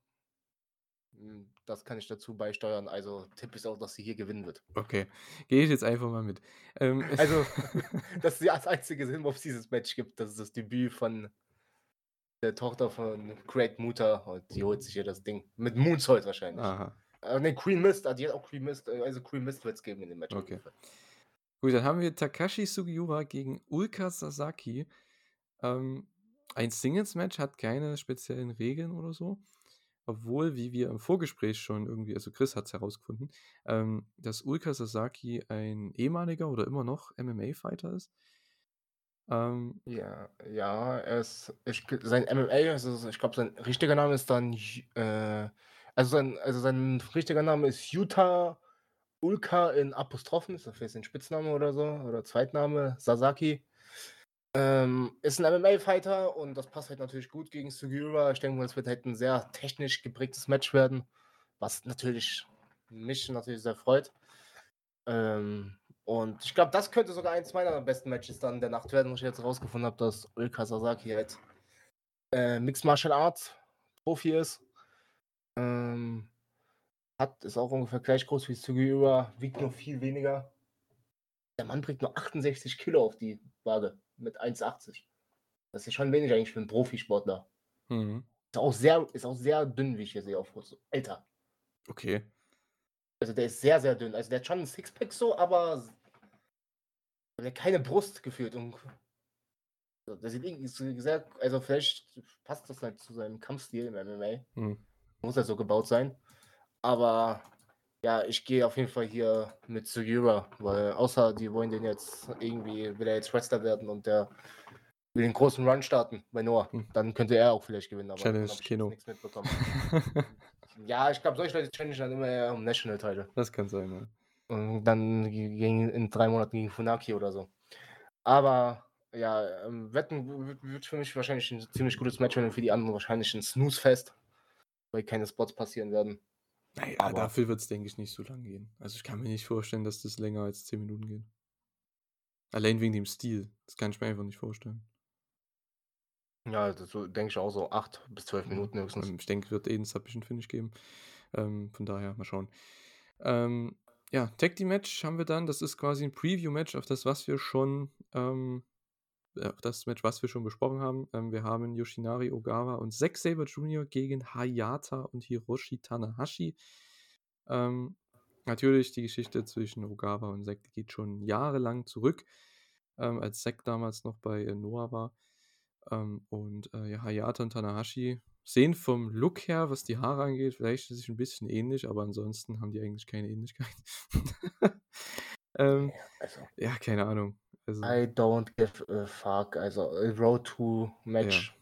Hm, das kann ich dazu beisteuern. Also, Tipp ist auch, dass sie hier gewinnen wird. Okay, gehe ich jetzt einfach mal mit. Ähm, *laughs* Also, *laughs* das ist das einzige Sinn, worum es dieses Match gibt. Das ist das Debüt von der Tochter von Great Muta und die holt sich hier das Ding. Mit Moonsault wahrscheinlich. Aha. Äh, ne, Queen Mist, ah, die hat auch Queen Mist, äh, also Queen Mist wird's geben in dem Match Okay. Gut, dann haben wir Takashi Sugiura gegen Ulka Sasaki. Ähm, ein Singles-Match hat keine speziellen Regeln oder so, obwohl, wie wir im Vorgespräch schon irgendwie also Chris hat's herausgefunden, ähm, dass Ulka Sasaki ein ehemaliger oder immer noch MMA-Fighter ist. Ähm Ja, ja, er ist ich sein MMA, also, ich glaube, sein richtiger Name ist dann äh, also, sein also, sein richtiger Name ist Yuta Ulka in Apostrophen, ist das vielleicht sein Spitzname oder so oder Zweitname, Sasaki. Ähm, ist 'n MMA-Fighter und das passt halt natürlich gut gegen Sugiura. Ich denke mal, es wird halt 'n sehr technisch geprägtes Match werden, was natürlich mich natürlich sehr freut. Ähm, und ich glaube, das könnte sogar eins meiner besten Matches dann der Nacht werden, wo ich jetzt rausgefunden habe, dass Ulka Sasaki halt, äh, Mixed Martial Arts Profi ist. Ähm, hat ist auch ungefähr gleich groß wie Sugiura, wiegt nur viel weniger. Der Mann bringt nur 68 Kilo auf die Waage mit 1,80. Das ist schon wenig eigentlich für 'n Profisportler. Mhm. Ist auch sehr, ist auch sehr dünn, wie ich hier sehe auf Fotos. Älter. Okay. Also der ist sehr, sehr dünn. Also der hat schon ein Sixpack so, aber der hat keine Brust gefühlt. Und der sieht irgendwie sehr, also vielleicht passt das halt zu seinem Kampfstil im MMA. Hm. Muss er so gebaut sein. Aber ja, ich gehe auf jeden Fall hier mit Sugiura, weil außer die wollen den jetzt irgendwie, will er jetzt Wrestler werden und der will den großen Run starten bei Noah. Hm. Dann könnte er auch vielleicht gewinnen, aber Challenge ich Keno. nichts mitbekommen. *laughs* ja, ich glaube, solche Leute challenge dann immer eher um National Title. Das kann sein, ja. Und dann gegen, in drei Monaten gegen Funaki oder so. Aber ja, ähm, Wetten wird für mich wahrscheinlich ein ziemlich gutes Match werden und für die anderen wahrscheinlich ein Snooze-Fest, weil keine Spots passieren werden. Naja, Aber- dafür wird es, denke ich, nicht so lang gehen. Also ich kann mir nicht vorstellen, dass das länger als 10 Minuten geht. Allein wegen dem Stil. Das kann ich mir einfach nicht vorstellen. Ja, das so denke ich auch so acht bis zwölf Minuten höchstens. Ähm, Ich denke, wird eh ein Submission-Finish geben. Ähm, von daher, mal schauen. Ähm, ja, Tag Team Match haben wir dann. Das ist quasi ein Preview-Match auf das, was wir schon, ähm, äh, auf das Match, was wir schon besprochen haben. Ähm, wir haben Yoshinari Ogawa und Zack Saber Jr. gegen Hayata und Hiroshi Tanahashi. Ähm, natürlich, die Geschichte zwischen Ogawa und Zack geht schon jahrelang zurück, ähm, als Zack damals noch bei äh, Noah war. Ähm, und äh, ja, Hayata und Tanahashi sehen vom Look her, was die Haare angeht, vielleicht ist es ein bisschen ähnlich, aber ansonsten haben die eigentlich keine Ähnlichkeit. *laughs* ähm, Also, ja, keine Ahnung. Also, I don't give a fuck. Also, a Road to Match.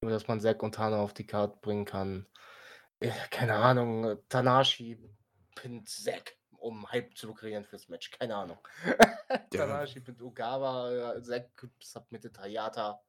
Nur, dass man Zack und Tana auf die Karte bringen kann. Ja, keine Ahnung. Tanashi pinnt Zack, um Hype zu kreieren fürs Match. Keine Ahnung. *laughs* Tanashi pinnt Ogawa, äh, Zack submitted Hayata.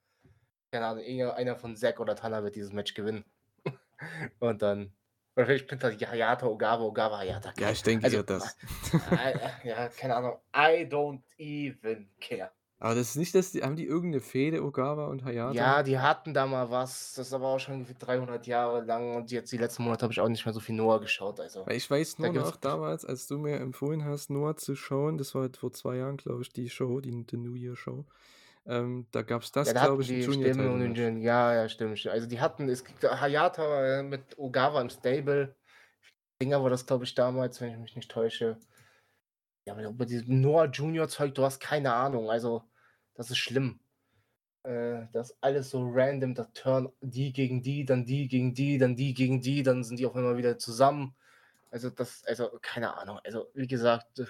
Keine Ahnung, einer von Zack oder Tana wird dieses Match gewinnen. *laughs* und dann. Oder vielleicht pinnt er Hayata, Ogawa, Ogawa, Hayata. ja, ich denke also, das. I, ja, keine Ahnung. I don't even care. aber das ist nicht, dass die, haben die irgendeine Fehde, Ogawa und Hayata? Ja, die hatten da mal was. Das ist aber auch schon irgendwie 300 Jahre lang. Und jetzt die letzten Monate habe ich auch nicht mehr so viel Noah geschaut. Also, ich weiß Da nur gibt's- noch damals, als du mir empfohlen hast, Noah zu schauen, das war halt vor zwei Jahren, glaube ich, die Show, die, die New Year Show. Ähm, da gab es das, ja, da glaube ich, die Junior Stimmen und den Ja, ja, stimmt. Also, die hatten, es gibt Hayata äh, mit Ogawa im Stable. Dinger war das, glaube ich, damals, wenn ich mich nicht täusche. Ja, aber über dieses Noah Junior Zeug, du hast keine Ahnung. Also, das ist schlimm. Äh, das ist alles so random, da turn die gegen die, dann die gegen die, dann die gegen die, dann sind die auf einmal wieder zusammen. Also, das, also, keine Ahnung. Also, wie gesagt, äh,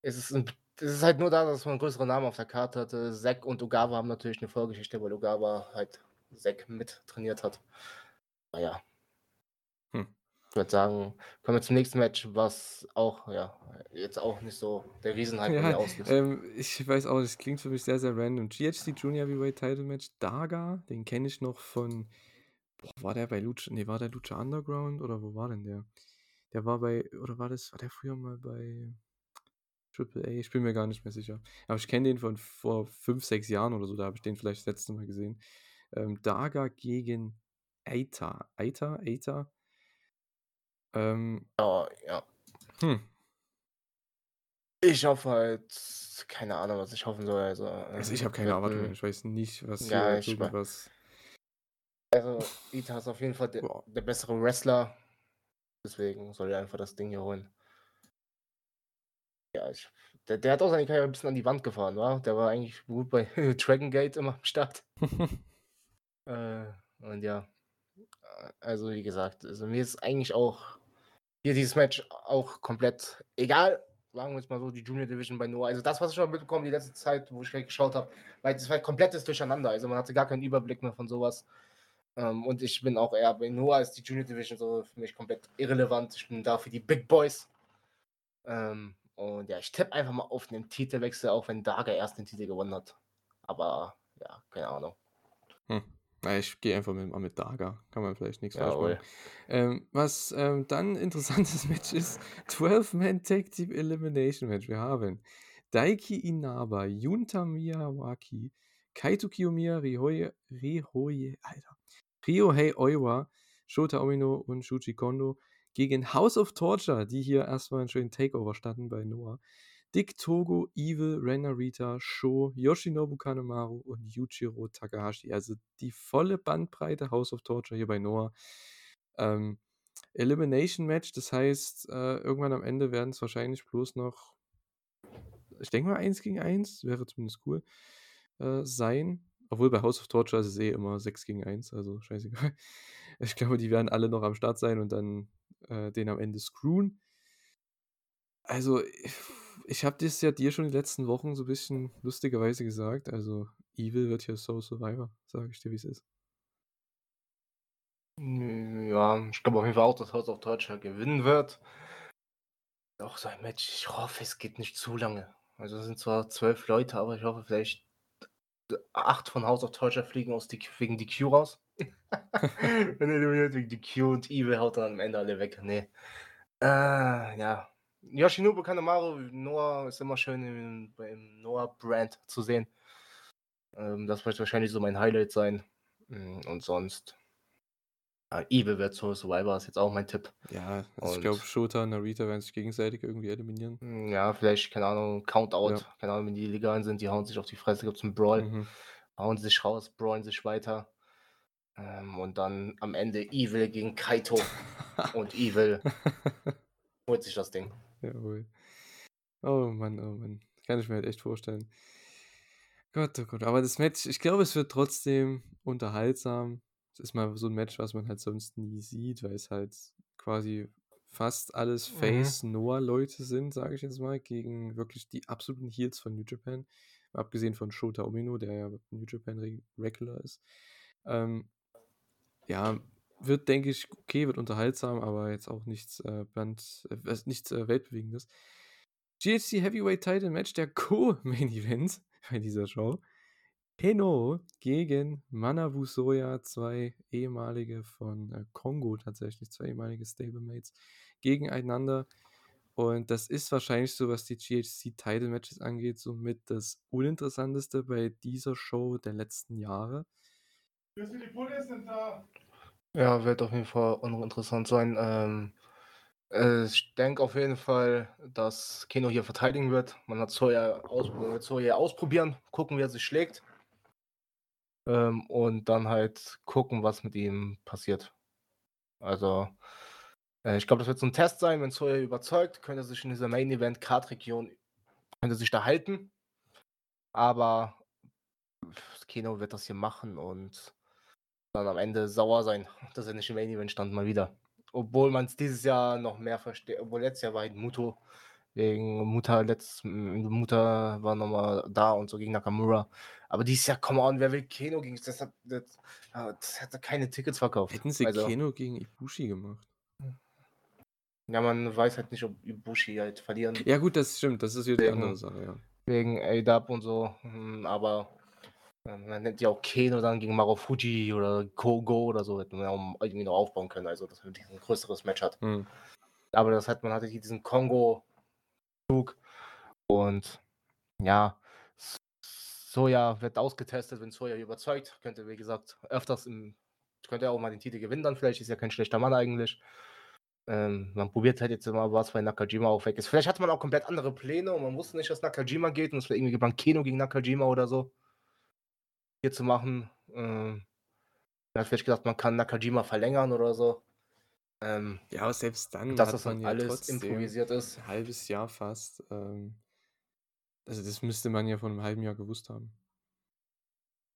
es ist, ein, es ist halt nur da, dass man größere Namen auf der Karte hatte. Zack und Ogawa haben natürlich eine Vorgeschichte, weil Ogawa halt Zack mit trainiert hat. Naja. Hm. Ich würde sagen, kommen wir zum nächsten Match, was auch, ja, jetzt auch nicht so der Riesenhype Ja, auslöst. ähm, ich weiß auch, das klingt für mich sehr, sehr random. GHC Junior Heavyweight Title Match, Daga, den kenne ich noch von, boah, war der bei Lucha, nee, war der Lucha Underground oder wo war denn der? Der war bei, oder war das, war der früher mal bei Triple A? Ich bin mir gar nicht mehr sicher. Aber ich kenne den von vor fünf, sechs Jahren oder so, da habe ich den vielleicht das letzte Mal gesehen. Ähm, Daga gegen Eita. Eita? Eita? Ähm, Ja, ja. hm. Ich hoffe halt, keine Ahnung, was ich hoffen soll. Also, Also äh, ich habe keine ein- Ich weiß nicht, was Ja, hier ich wa- irgendwas. Also, Ita ist auf jeden Fall der, der bessere Wrestler. Deswegen soll er einfach das Ding hier holen. Ja, ich, der, der hat auch seine Karriere ein bisschen an die Wand gefahren, war? Der war eigentlich gut bei *laughs* Dragon Gate immer am Start. *laughs* Äh, und ja, also wie gesagt, also mir ist eigentlich auch hier dieses Match auch komplett egal. Sagen wir jetzt mal so, die Junior Division bei Noah. Also das, was ich schon mitbekommen die letzte Zeit, wo ich gleich geschaut habe, weil das war komplettes Durcheinander. Also man hatte gar keinen Überblick mehr von sowas. Ähm, und ich bin auch eher bei Noah ist die Junior Division so für mich komplett irrelevant. Ich bin da für die Big Boys. Ähm, und ja, ich tippe einfach mal auf einen Titelwechsel, auch wenn Daga erst den Titel gewonnen hat. Aber ja, keine Ahnung. Hm. Ich gehe einfach mit, mal mit Daga. Kann man vielleicht nichts falsch Jawohl. machen. Ähm, was ähm, dann ein *laughs* interessantes Match ist: 12-Man Tag Team Elimination Match. Wir haben Daiki Inaba, Yunta Miyawaki, Kaito Kiyomiya, Ryohei, Ryohei, Alter, Ryohei Oiwa, Shota Omino und Shuji Kondo gegen House of Torture, die hier erstmal einen schönen Takeover starten bei Noah. Dick Togo, Evil, Ren Narita, Sho, Yoshinobu Kanemaru und Yujiro Takahashi. Also die volle Bandbreite House of Torture hier bei Noah. Ähm, Elimination Match, das heißt, äh, irgendwann am Ende werden es wahrscheinlich bloß noch, ich denke mal, 1 gegen 1, wäre zumindest cool, äh, sein. Obwohl bei House of Torture ist es eh immer 6 gegen 1, also scheißegal. *laughs* Ich glaube, die werden alle noch am Start sein und dann äh, den am Ende screwen. Also, ich habe das ja dir schon die letzten Wochen so ein bisschen lustigerweise gesagt. Also, Evil wird hier Soul Survivor, sage ich dir, wie es ist. Ja, ich glaube auf jeden Fall auch, dass House of Torture gewinnen wird. Auch so ein Match, ich hoffe, es geht nicht zu lange. Also es sind zwar zwölf Leute, aber ich hoffe vielleicht acht von House of Torture fliegen aus die, wegen DQ raus. *laughs* Wenn er wegen DQ und Evil haut dann am Ende alle weg. Nee. Äh, ja. Yoshinobu Kanemaru, Noah ist immer schön im, im Noah-Brand zu sehen. Ähm, das wird wahrscheinlich so mein Highlight sein. Hm, und sonst Evil wird so Survivor ist jetzt auch mein Tipp. Ja, also ich glaube, Shota und Narita werden sich gegenseitig irgendwie eliminieren. Hm, ja, vielleicht, keine Ahnung, Countout. Ja. Keine Ahnung, wenn die legal sind, die hauen sich auf die Fresse, gibt es einen Brawl. Mhm. Hauen sich raus, brawlen sich weiter. Ähm, und dann am Ende Evil gegen Kaito. *laughs* und Evil holt sich das Ding. Jawohl. Oh Mann, oh Mann. Kann ich mir halt echt vorstellen. Gott, oh Gott. Aber das Match, ich glaube, es wird trotzdem unterhaltsam. Es ist mal so ein Match, was man halt sonst nie sieht, weil es halt quasi fast alles mhm. Face-Noah-Leute sind, sage ich jetzt mal, gegen wirklich die absoluten Heels von New Japan. Abgesehen von Shota Omino, der ja New Japan Regular ist. Ähm, ja, wird, denke ich, okay, wird unterhaltsam, aber jetzt auch nichts, äh, Band, äh, nichts äh, Weltbewegendes. GHC Heavyweight Title Match, der *laughs* Co-Main Event bei dieser Show. Heno gegen Manabu Soya, zwei ehemalige von äh, Kongo tatsächlich, zwei ehemalige Stablemates gegeneinander. Und das ist wahrscheinlich so, was die GHC Title Matches angeht, somit das uninteressanteste bei dieser Show der letzten Jahre. Ja, wird auf jeden Fall uninteressant sein. Ähm, äh, ich denke auf jeden Fall, dass Keno hier verteidigen wird. Man hat Soja aus, Soja ausprobieren, gucken, wie er sich schlägt. Ähm, und dann halt gucken, was mit ihm passiert. Also, äh, ich glaube, das wird so ein Test sein. Wenn Soja überzeugt, könnte er sich in dieser Main Event Card-Region könnte sich da halten. Aber Keno wird das hier machen und dann am Ende sauer sein, dass er nicht im Main Event stand, mal wieder. Obwohl man es dieses Jahr noch mehr versteht. Obwohl letztes Jahr war halt Muto wegen Mutter letzt Mutter war nochmal da und so gegen Nakamura. Aber dieses Jahr, come on, wer will Keno gegen das hat, das, das hat keine Tickets verkauft. Hätten sie also, Keno gegen Ibushi gemacht? Ja, man weiß halt nicht, ob Ibushi halt verlieren. Ja, gut, das stimmt, das ist wieder die andere Sache, ja. Wegen A-Dub und so, hm, aber man nennt ja auch Keno dann gegen Marufuji oder Kogo oder so, hätte man ja irgendwie noch aufbauen können, also dass man ein größeres Match hat. Hm. Aber das hat man hatte hier diesen Kongo-Zug und ja, Soja wird ausgetestet, wenn Soja überzeugt, könnte wie gesagt öfters im, könnte er auch mal den Titel gewinnen dann vielleicht, ist ja kein schlechter Mann eigentlich. Ähm, man probiert halt jetzt immer was, weil Nakajima auch weg ist. Vielleicht hatte man auch komplett andere Pläne und man wusste nicht, dass Nakajima geht und es war irgendwie geplant Keno gegen Nakajima oder so hier zu machen. Ähm, er hat vielleicht gedacht, man kann Nakajima verlängern oder so. Ähm, ja, aber selbst dann, dass das man alles improvisiert ist. Ein halbes Jahr fast. Ähm, also das müsste man ja vor einem halben Jahr gewusst haben.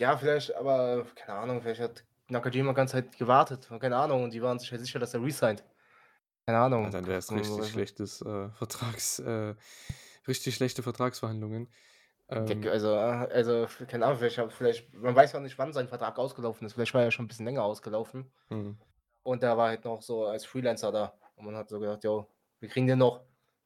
Ja, vielleicht, aber keine Ahnung, vielleicht hat Nakajima ganz Zeit gewartet. Keine Ahnung, und die waren sich halt sicher, dass er resigned. Keine Ahnung. Ja, dann wäre es richtig schlechtes äh, Vertrags, äh, richtig schlechte Vertragsverhandlungen. Ähm, also, äh, also, keine Ahnung, vielleicht, vielleicht, man weiß ja nicht, wann sein Vertrag ausgelaufen ist. Vielleicht war er schon ein bisschen länger ausgelaufen. Mhm. Und er war halt noch so als Freelancer da. Und man hat so gedacht, jo, wir kriegen den noch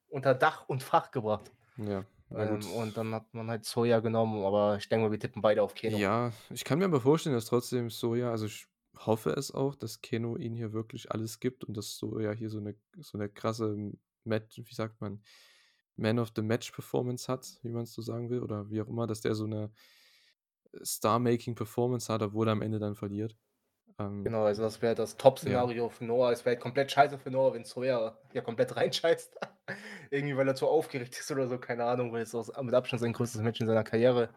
unter Dach und Fach gebracht. Ja. Ähm, und dann hat man halt Soja genommen, aber ich denke mal, wir tippen beide auf Keno. Ja, ich kann mir aber vorstellen, dass trotzdem Soja, also ich hoffe es auch, dass Keno ihn hier wirklich alles gibt und dass Soja hier so eine, so eine krasse Match, wie sagt man, man of the Match Performance hat, wie man es so sagen will, oder wie auch immer, dass der so eine äh, Star-Making Performance hat, obwohl er am Ende dann verliert. Ähm, genau, also das wäre das Top-Szenario ja. für Noah. Es wäre komplett scheiße für Noah, wenn Sawyer ja komplett *laughs* reinscheißt. Irgendwie, weil er zu aufgeregt ist oder so, keine Ahnung, weil es auch mit Abstand sein größtes Match in seiner Karriere.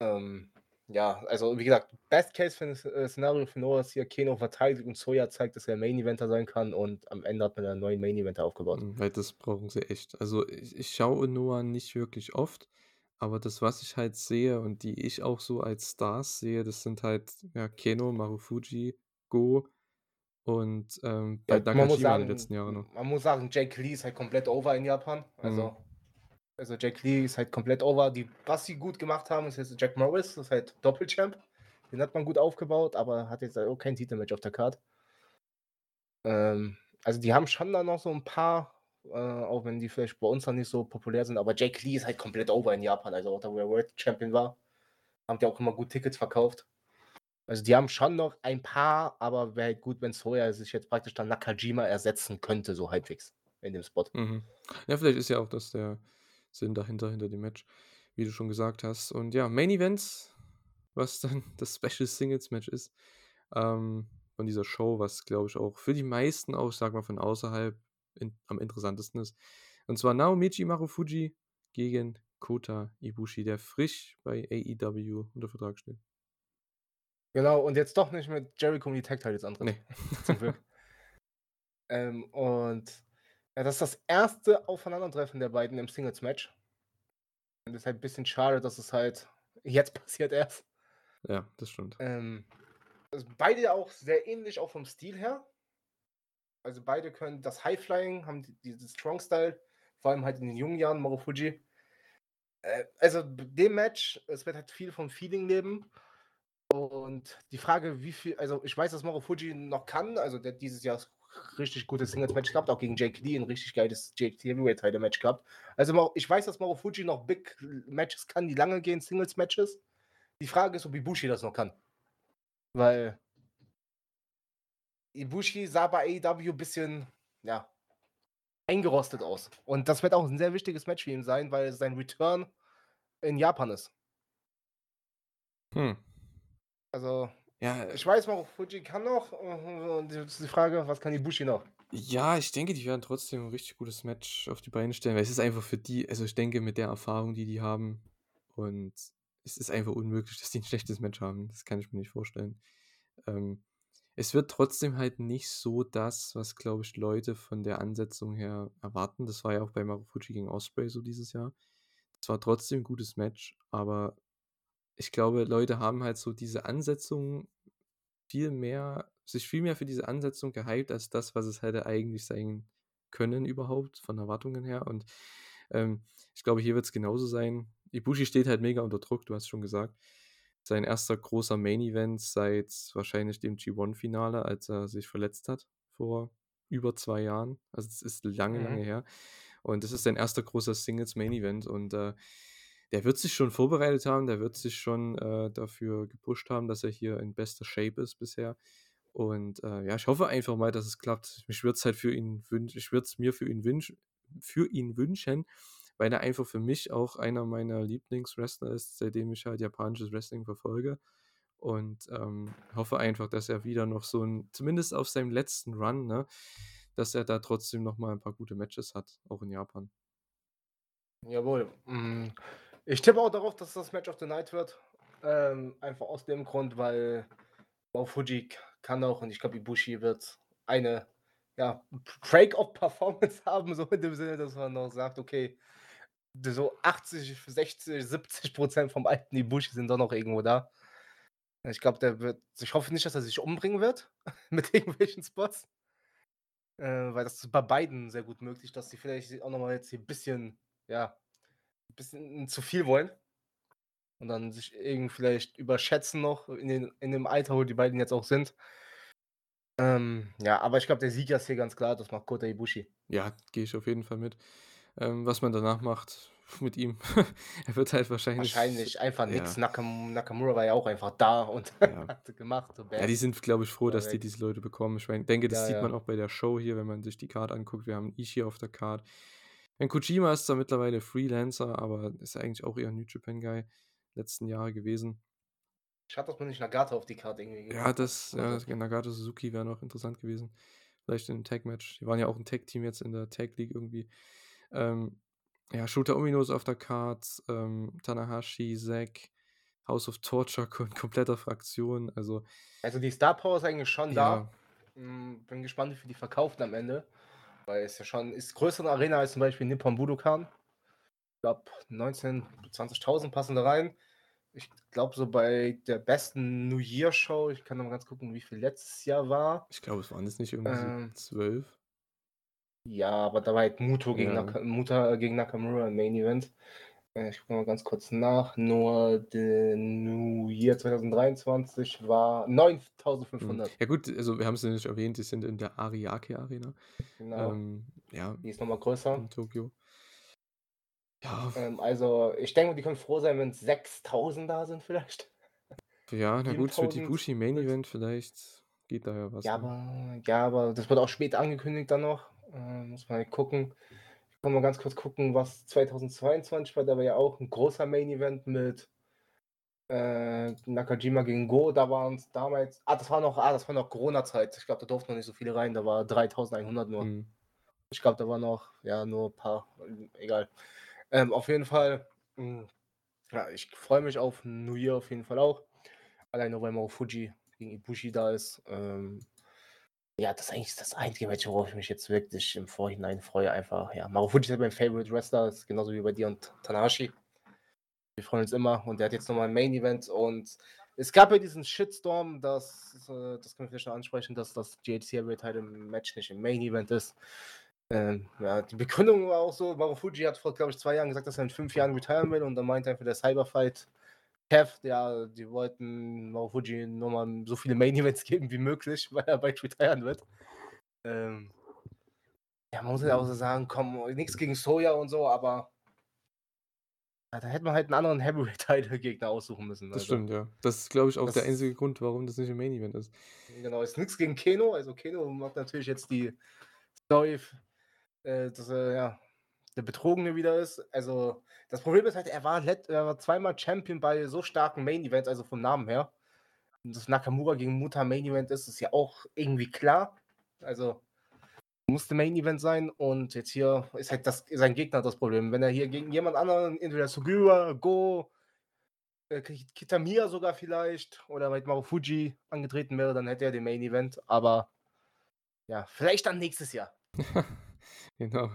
Ähm, ja, also wie gesagt, Best Case für äh, Szenario für Noah ist hier Keno verteidigt und Soja zeigt, dass er Main Eventer sein kann und am Ende hat man einen neuen Main Eventer aufgebaut. Mhm, weil das brauchen sie echt. Also ich, ich schaue Noah nicht wirklich oft, aber das, was ich halt sehe und die ich auch so als Stars sehe, das sind halt ja, Keno, Marufuji, Go und ähm, bei Ja, man muss Nakajima die sagen, letzten Jahre noch. man muss sagen, Jake Lee ist halt komplett over in Japan. Also, Mhm. also Jake Lee ist halt komplett over. Die, was sie gut gemacht haben, ist jetzt Jack Morris, das ist halt Doppelchamp. Den hat man gut aufgebaut, aber hat jetzt auch kein Titelmatch auf der Card. Ähm, also die haben schon da noch so ein paar, äh, auch wenn die vielleicht bei uns dann nicht so populär sind, aber Jake Lee ist halt komplett over in Japan, also auch da, wo er World Champion war, haben die auch immer gut Tickets verkauft. Also die haben schon noch ein paar, aber wäre halt gut, wenn Soya sich jetzt praktisch dann Nakajima ersetzen könnte, so halbwegs in dem Spot. Mhm. Ja, vielleicht ist ja auch das der Sinn dahinter, hinter dem Match, wie du schon gesagt hast. Und ja, Main Event, was dann *laughs* das Special Singles Match ist, ähm, von dieser Show, was glaube ich auch für die meisten auch, sag mal, von außerhalb in, am interessantesten ist. Und zwar Naomichi Marufuji gegen Kota Ibushi, der frisch bei AEW unter Vertrag steht. Genau, und jetzt doch nicht mit Jericho um die Tag Titles antritt. Nee. *laughs* Zum Glück. ähm, und ja, das ist das erste Aufeinandertreffen der beiden im Singles-Match. Und es ist halt ein bisschen schade, dass es halt jetzt *laughs* passiert erst. Ja, das stimmt. Ähm, also beide auch sehr ähnlich, auch vom Stil her. Also beide können das High-Flying, haben die- diesen Strong-Style, vor allem halt in den jungen Jahren, Marufuji. Äh, also dem Match, es wird halt viel vom Feeling leben. Und die Frage, wie viel, also ich weiß, dass Marufuji noch kann, also der dieses Jahr richtig gutes Singles-Match gehabt, auch gegen Jake Lee ein richtig geiles JT Heavyweight-Title-Match gehabt. Also ich weiß, dass Marufuji noch Big Matches kann, die lange gehen, Singles-Matches. Die Frage ist, ob Ibushi das noch kann. Weil Ibushi sah bei AEW ein bisschen, ja, eingerostet aus. Und das wird auch ein sehr wichtiges Match für ihn sein, weil sein Return in Japan ist. Hm. Also, Ja, ich weiß, Marufuji kann noch. äh, Und jetzt ist die Frage, was kann Ibushi noch? Ja, ich denke, die werden trotzdem ein richtig gutes Match auf die Beine stellen, weil es ist einfach für die, also ich denke, mit der Erfahrung, die die haben, und es ist einfach unmöglich, *laughs* dass die ein schlechtes Match haben. Das kann ich mir nicht vorstellen. Ähm, es wird trotzdem halt nicht so das, was, glaube ich, Leute von der Ansetzung her erwarten. Das war ja auch bei Marufuji gegen Osprey so dieses Jahr. Es war trotzdem ein gutes Match, aber ich glaube, Leute haben halt so diese Ansetzung viel mehr, sich viel mehr für diese Ansetzung gehypt, als das, was es hätte eigentlich sein können überhaupt, von Erwartungen her. Und ähm, ich glaube, hier wird es genauso sein. Ibushi steht halt mega unter Druck, du hast schon gesagt. Sein erster großer Main-Event seit wahrscheinlich dem G1-Finale, als er sich verletzt hat vor über zwei Jahren. Also es ist lange, Mhm. lange her. Und das ist sein erster großer Singles-Main-Event. Und äh, der wird sich schon vorbereitet haben, der wird sich schon äh, dafür gepusht haben, dass er hier in bester Shape ist bisher. Und äh, ja, ich hoffe einfach mal, dass es klappt. Ich würde es halt für ihn wünschen, ich würde es mir für ihn wünschen, für ihn wünschen, weil er einfach für mich auch einer meiner Lieblingswrestler ist, seitdem ich halt japanisches Wrestling verfolge. Und ähm, hoffe einfach, dass er wieder noch so ein, zumindest auf seinem letzten Run, ne, dass er da trotzdem noch mal ein paar gute Matches hat, auch in Japan. Jawohl. Mm, Ich tippe auch darauf, dass das Match of the Night wird. Ähm, einfach aus dem Grund, weil Marufuji k- kann auch und ich glaube, Ibushi wird eine ja, Break-of-Performance *laughs* haben, so in dem Sinne, dass man noch sagt, okay, so 80, 60, 70 Prozent vom alten Ibushi sind doch noch irgendwo da. Ich glaube, der wird, ich hoffe nicht, dass er sich umbringen wird *laughs* mit irgendwelchen Spots. Äh, weil das ist bei beiden sehr gut möglich, dass sie vielleicht auch nochmal jetzt hier ein bisschen, ja, ein bisschen zu viel wollen. Und dann sich irgendwie vielleicht überschätzen noch in, den, in dem Alter, wo die beiden jetzt auch sind. Ähm, ja, aber ich glaube, der Sieger ist hier ganz klar, das macht Kota Ibushi. Ja, gehe ich auf jeden Fall mit. Ähm, was man danach macht *laughs* mit ihm, er wird halt wahrscheinlich. Wahrscheinlich einfach ja. nichts. Nakam Nakamura war ja auch einfach da und *laughs* Ja. hat gemacht. So Ja, die sind, glaube ich, froh, dass die diese Leute bekommen. Ich denke, das Ja, sieht man auch bei der Show hier, wenn man sich die Card anguckt. Wir haben Ishii auf der Card. Ein Kojima ist zwar mittlerweile Freelancer, aber ist ja eigentlich auch eher ein New Japan Guy letzten Jahre gewesen. Schade, dass man nicht Nagata auf die Karte irgendwie Ja, das, ja, Nagato Suzuki wäre noch interessant gewesen. vielleicht in 'nem Tag-Match. Die waren ja auch 'n Tag-Team jetzt in der Tag League irgendwie. Ähm, ja, Shota Umino ist auf der Card, ähm, Tanahashi, Zack, House of Torture in kompletter Fraktion, also Also, die Star Power ist eigentlich schon Ja. da. Hm, bin gespannt, wie viel die verkaufen am Ende, weil es ja schon ist größere Arena als zum Beispiel Nippon Budokan. Ich glaube 19 20.000 passen da rein. Ich glaube, so bei der besten New Year Show ich kann noch mal ganz gucken, wie viel letztes Jahr war. Ich glaube, es waren jetzt nicht irgendwie so Ähm 12? Ja, aber da war halt Muto gegen Ja. Naka Muta gegen Nakamura im Main Event. Äh, ich gucke mal ganz kurz nach. Nur der New Year 2023 war Mhm. 9.500. Ja gut, also, wir haben's ja nicht erwähnt, die sind in der Ariake Arena. Genau. Ähm, ja, Die ist noch mal größer. in Tokio. Ja. Ähm, also, ich denke die können froh sein, wenn 6.000 da sind vielleicht. Ja, na gut, für die 7.000 Bushi Main. Event vielleicht geht da ja was, Ja, ne? aber ja, aber das wird auch spät angekündigt dann noch. Äh, muss man halt gucken. Kann mal ganz kurz gucken, was 2022 war. Da war ja auch 'n großer Main Event mit äh, Nakajima gegen Go. Da waren's damals ah, das war noch ah, das war noch Corona-Zeit. Ich glaube, da durften noch nicht so viele rein. Da war 3.100 nur. Mhm. Ich glaube, da war noch ja, nur paar egal. Ähm, auf jeden Fall, hm, ja, ich freue mich auf New Year auf jeden Fall auch. Allein nur, weil Marufuji gegen Ibushi da ist. Ähm, ja, das ist eigentlich das einzige Match, worauf ich mich jetzt wirklich im Vorhinein freue einfach. Ja, Marufuji ist halt mein Favorite Wrestler, ist genauso wie bei dir und Tanahashi. Wir freuen uns immer und der hat jetzt noch mal 'n Main Event und es gab ja diesen Shitstorm, dass äh, das können wir vielleicht noch ansprechen, dass das GHC Heavyweight Title Match nicht im Main Event ist. Ähm, ja, die Begründung war auch so, Marufuji hat vor, glaube ich, 2 Jahren gesagt, dass er in 5 Jahren retiren will und dann meinte einfach der Cyberfight Chef, ja, die wollten Marufuji nur mal so viele Main Events *laughs* geben wie möglich, weil er bald retiren wird. Ähm ja, man muss ja auch so sagen, komm, nix gegen Soya und so, aber ja, da hätte man halt 'n anderen Heavyweight Title Gegner aussuchen müssen, Das also. stimmt, ja. Das ist, glaube ich, auch der Das einzige Grund, warum das nicht im Main Event ist. Genau, ist nix gegen Keno. Also, Keno macht natürlich jetzt die Story äh, dass er, ja, der Betrogene wieder ist. Also, das Problem ist halt, er war let er war zweimal Champion bei so starken Main Events, also vom Namen her. Und das Nakamura gegen Muta Main Event ist, ist ja auch irgendwie klar. Also, musste Main Event sein und jetzt hier ist halt das sein Gegner das Problem. Wenn er hier gegen jemand anderen, entweder Sugiura, Go, äh, Ki Kitamiya sogar vielleicht oder halt Marufuji angetreten wäre, dann hätte er den Main Event, aber ja, vielleicht dann nächstes Jahr. *laughs* Genau.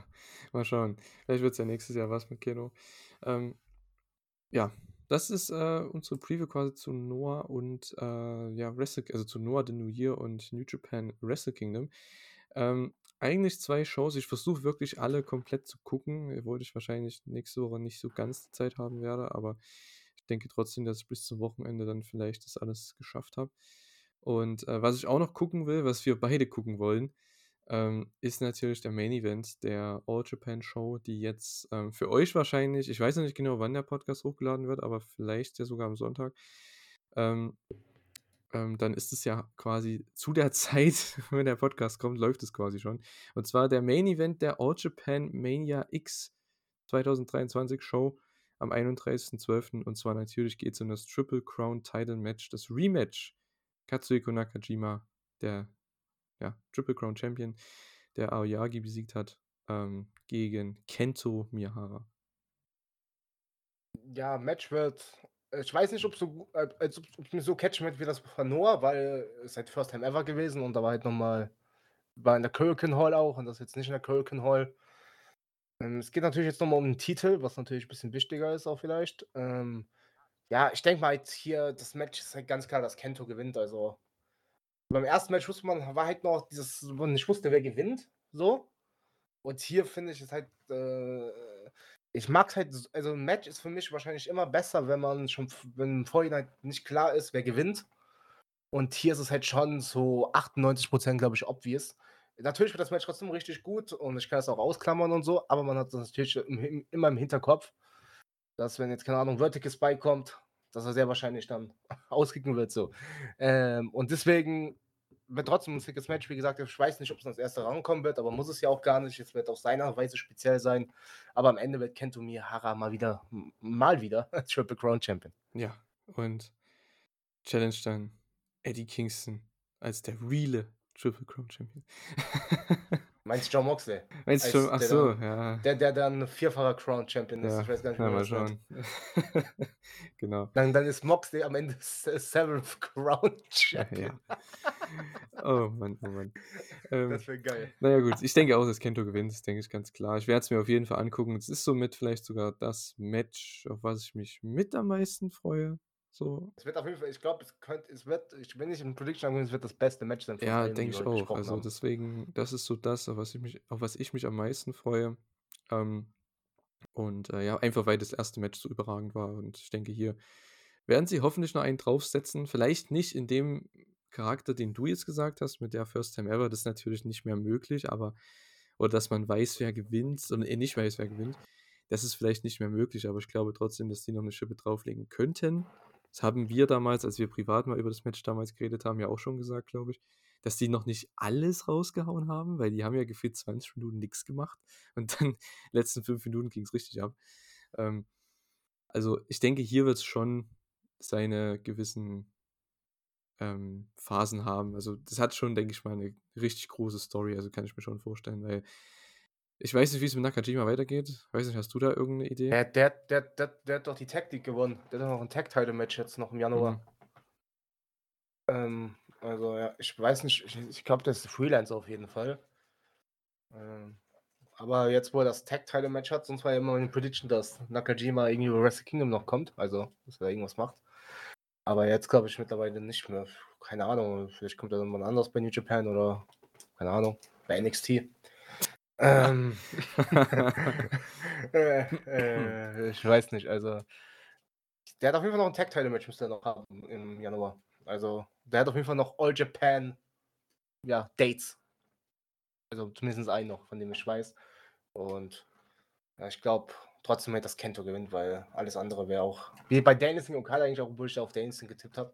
Mal schauen. Vielleicht wird's ja nächstes Jahr was mit Keno. Ähm, ja, das ist, äh, unsere Preview quasi zu Noah und, äh, ja, Wrestle also zu Noah the New Year und New Japan Wrestle Kingdom. Ähm, eigentlich 2 Shows. Ich versuche wirklich alle komplett zu gucken, obwohl ich wahrscheinlich nächste Woche nicht so ganz die Zeit haben werde, aber ich denke trotzdem, dass ich bis zum Wochenende dann vielleicht das alles geschafft habe. Und, äh, was ich auch noch gucken will, was wir beide gucken wollen, ähm, ist natürlich der Main Event der All Japan Show, die jetzt, ähm, für euch wahrscheinlich ich weiß noch nicht genau, wann der Podcast hochgeladen wird, aber vielleicht ja sogar am Sonntag. Ähm ähm, dann ist es ja quasi zu der *laughs* Zeit, wenn der Podcast kommt, läuft es quasi schon. Und zwar der Main Event der All Japan Mania X 2023 Show am 31.12. Und zwar natürlich geht's um das Triple Crown Title Match, das Rematch. Katsuhiko Nakajima, der, ja, Triple Crown Champion, der Aoyagi besiegt hat, ähm, gegen Kento Miyahara. Ja, Match wird ich weiß nicht, ob's so äh, als mich so catchen wird wie das von Noah, weil ist halt First Time Ever gewesen und da war halt noch mal war in der Korakuen Hall auch und das jetzt nicht in der Korakuen Hall. Ähm, es geht natürlich jetzt noch mal um 'n Titel, was natürlich bisschen wichtiger ist auch vielleicht. Ähm, ja, ich denke mal jetzt hier, das Match ist halt ganz klar, dass Kento gewinnt, also beim ersten Match wusste man war halt noch dieses wo man nicht wusste, wer gewinnt, so. Und hier finde ich es halt, äh ich mag's halt s also 'n Match ist für mich wahrscheinlich immer besser, wenn man schon wenn im Vorhinein nicht klar ist, wer gewinnt. Und hier ist es halt schon so 98% glaube ich, obvious. Natürlich wird das Match trotzdem richtig gut und ich kann es auch ausklammern und so, aber man hat das natürlich im im immer im Hinterkopf, dass wenn jetzt, keine Ahnung, Vertical Spike kommt, dass er sehr wahrscheinlich dann *laughs* auskicken wird so. Ähm, und deswegen wird trotzdem 'n sickes Match. Wie gesagt, ich weiß nicht, ob's ans erste rankommen wird, aber muss es ja auch gar nicht. Es wird auf seiner Weise speziell sein. Aber am Ende wird Kento Miyahara mal wieder mal wieder *laughs* Triple Crown Champion. Ja, und challenged dann Eddie Kingston als der reale Triple Crown Champion. *laughs* Meinst John Moxley? Meinst du, ach der so, dann, ja. der, der dann vierfacher Crown Champion ist. Ja, Ich weiß gar nicht, ja, wie man mal schauen. *laughs* genau. Dann, dann ist Moxley am Ende Se- Seventh Crown Ja, Champion. ja. Oh Mann, oh Mann. Ähm, Das wäre geil. naja, gut. Ich denke auch, dass Kento gewinnt. Das denke ich ganz klar. Ich werde es mir auf jeden Fall angucken. Es ist somit vielleicht sogar das Match, auf was ich mich mit am meisten freue. So, Es wird auf jeden Fall, ich glaube, es könnte, es wird, ich, wenn ich in Prediction angucke, es wird das beste Match sein ja, denke ich auch. Also haben. deswegen, das ist so das, auf was ich mich, auf was ich mich am meisten freue. Ähm, und äh, ja, einfach weil das erste Match so überragend war. Und ich denke, hier werden sie hoffentlich noch einen draufsetzen. Vielleicht nicht in dem Charakter, den du jetzt gesagt hast, mit der First Time Ever. Das ist natürlich nicht mehr möglich, aber, oder dass man weiß, wer gewinnt, und er nicht weiß, wer gewinnt. Das ist vielleicht nicht mehr möglich, aber ich glaube trotzdem, dass die noch eine Schippe drauflegen könnten. Das haben wir damals, als wir privat mal über das Match damals geredet haben, ja auch schon gesagt, glaube ich, dass die noch nicht alles rausgehauen haben, weil die haben ja gefühlt 20 Minuten nichts gemacht *laughs* und dann letzten fünf Minuten ging es richtig ab. Ähm, also ich denke, hier wird es schon seine gewissen ähm, Phasen haben. Also das hat schon, denke ich mal, eine richtig große Story, also kann ich mir schon vorstellen, weil ich weiß nicht, wie es mit Nakajima weitergeht. Weiß nicht, hast du da irgendeine Idee? Der, der, der, der, der hat doch die League gewonnen. Der hat doch noch ein Tag Title Match jetzt noch im Januar. Mhm. Ähm, also ja, ich weiß nicht, ich, ich glaube, das ist Freelancer auf jeden Fall. Ähm, aber jetzt, wo er das Tag Title Match hat, sonst war ja immer eine Prediction, dass Nakajima irgendwie über Wrestle Kingdom noch kommt, also dass er irgendwas macht. Aber jetzt glaube ich mittlerweile nicht mehr. Keine Ahnung, vielleicht kommt er dann mal anders bei New Japan oder keine Ahnung, bei NXT. Ähm, *laughs* äh, äh, ich weiß nicht, also der hat auf jeden Fall noch ein Tag Title Match, müsste er noch haben im Januar. Also der hat auf jeden Fall noch All Japan ja, Dates. Also zumindest einen noch, von dem ich weiß. Und ja, ich glaube trotzdem hätte das Kento gewinnt, weil alles andere wäre auch, wie bei Danielson und Okada eigentlich auch, obwohl ich da auf Danielson getippt habe,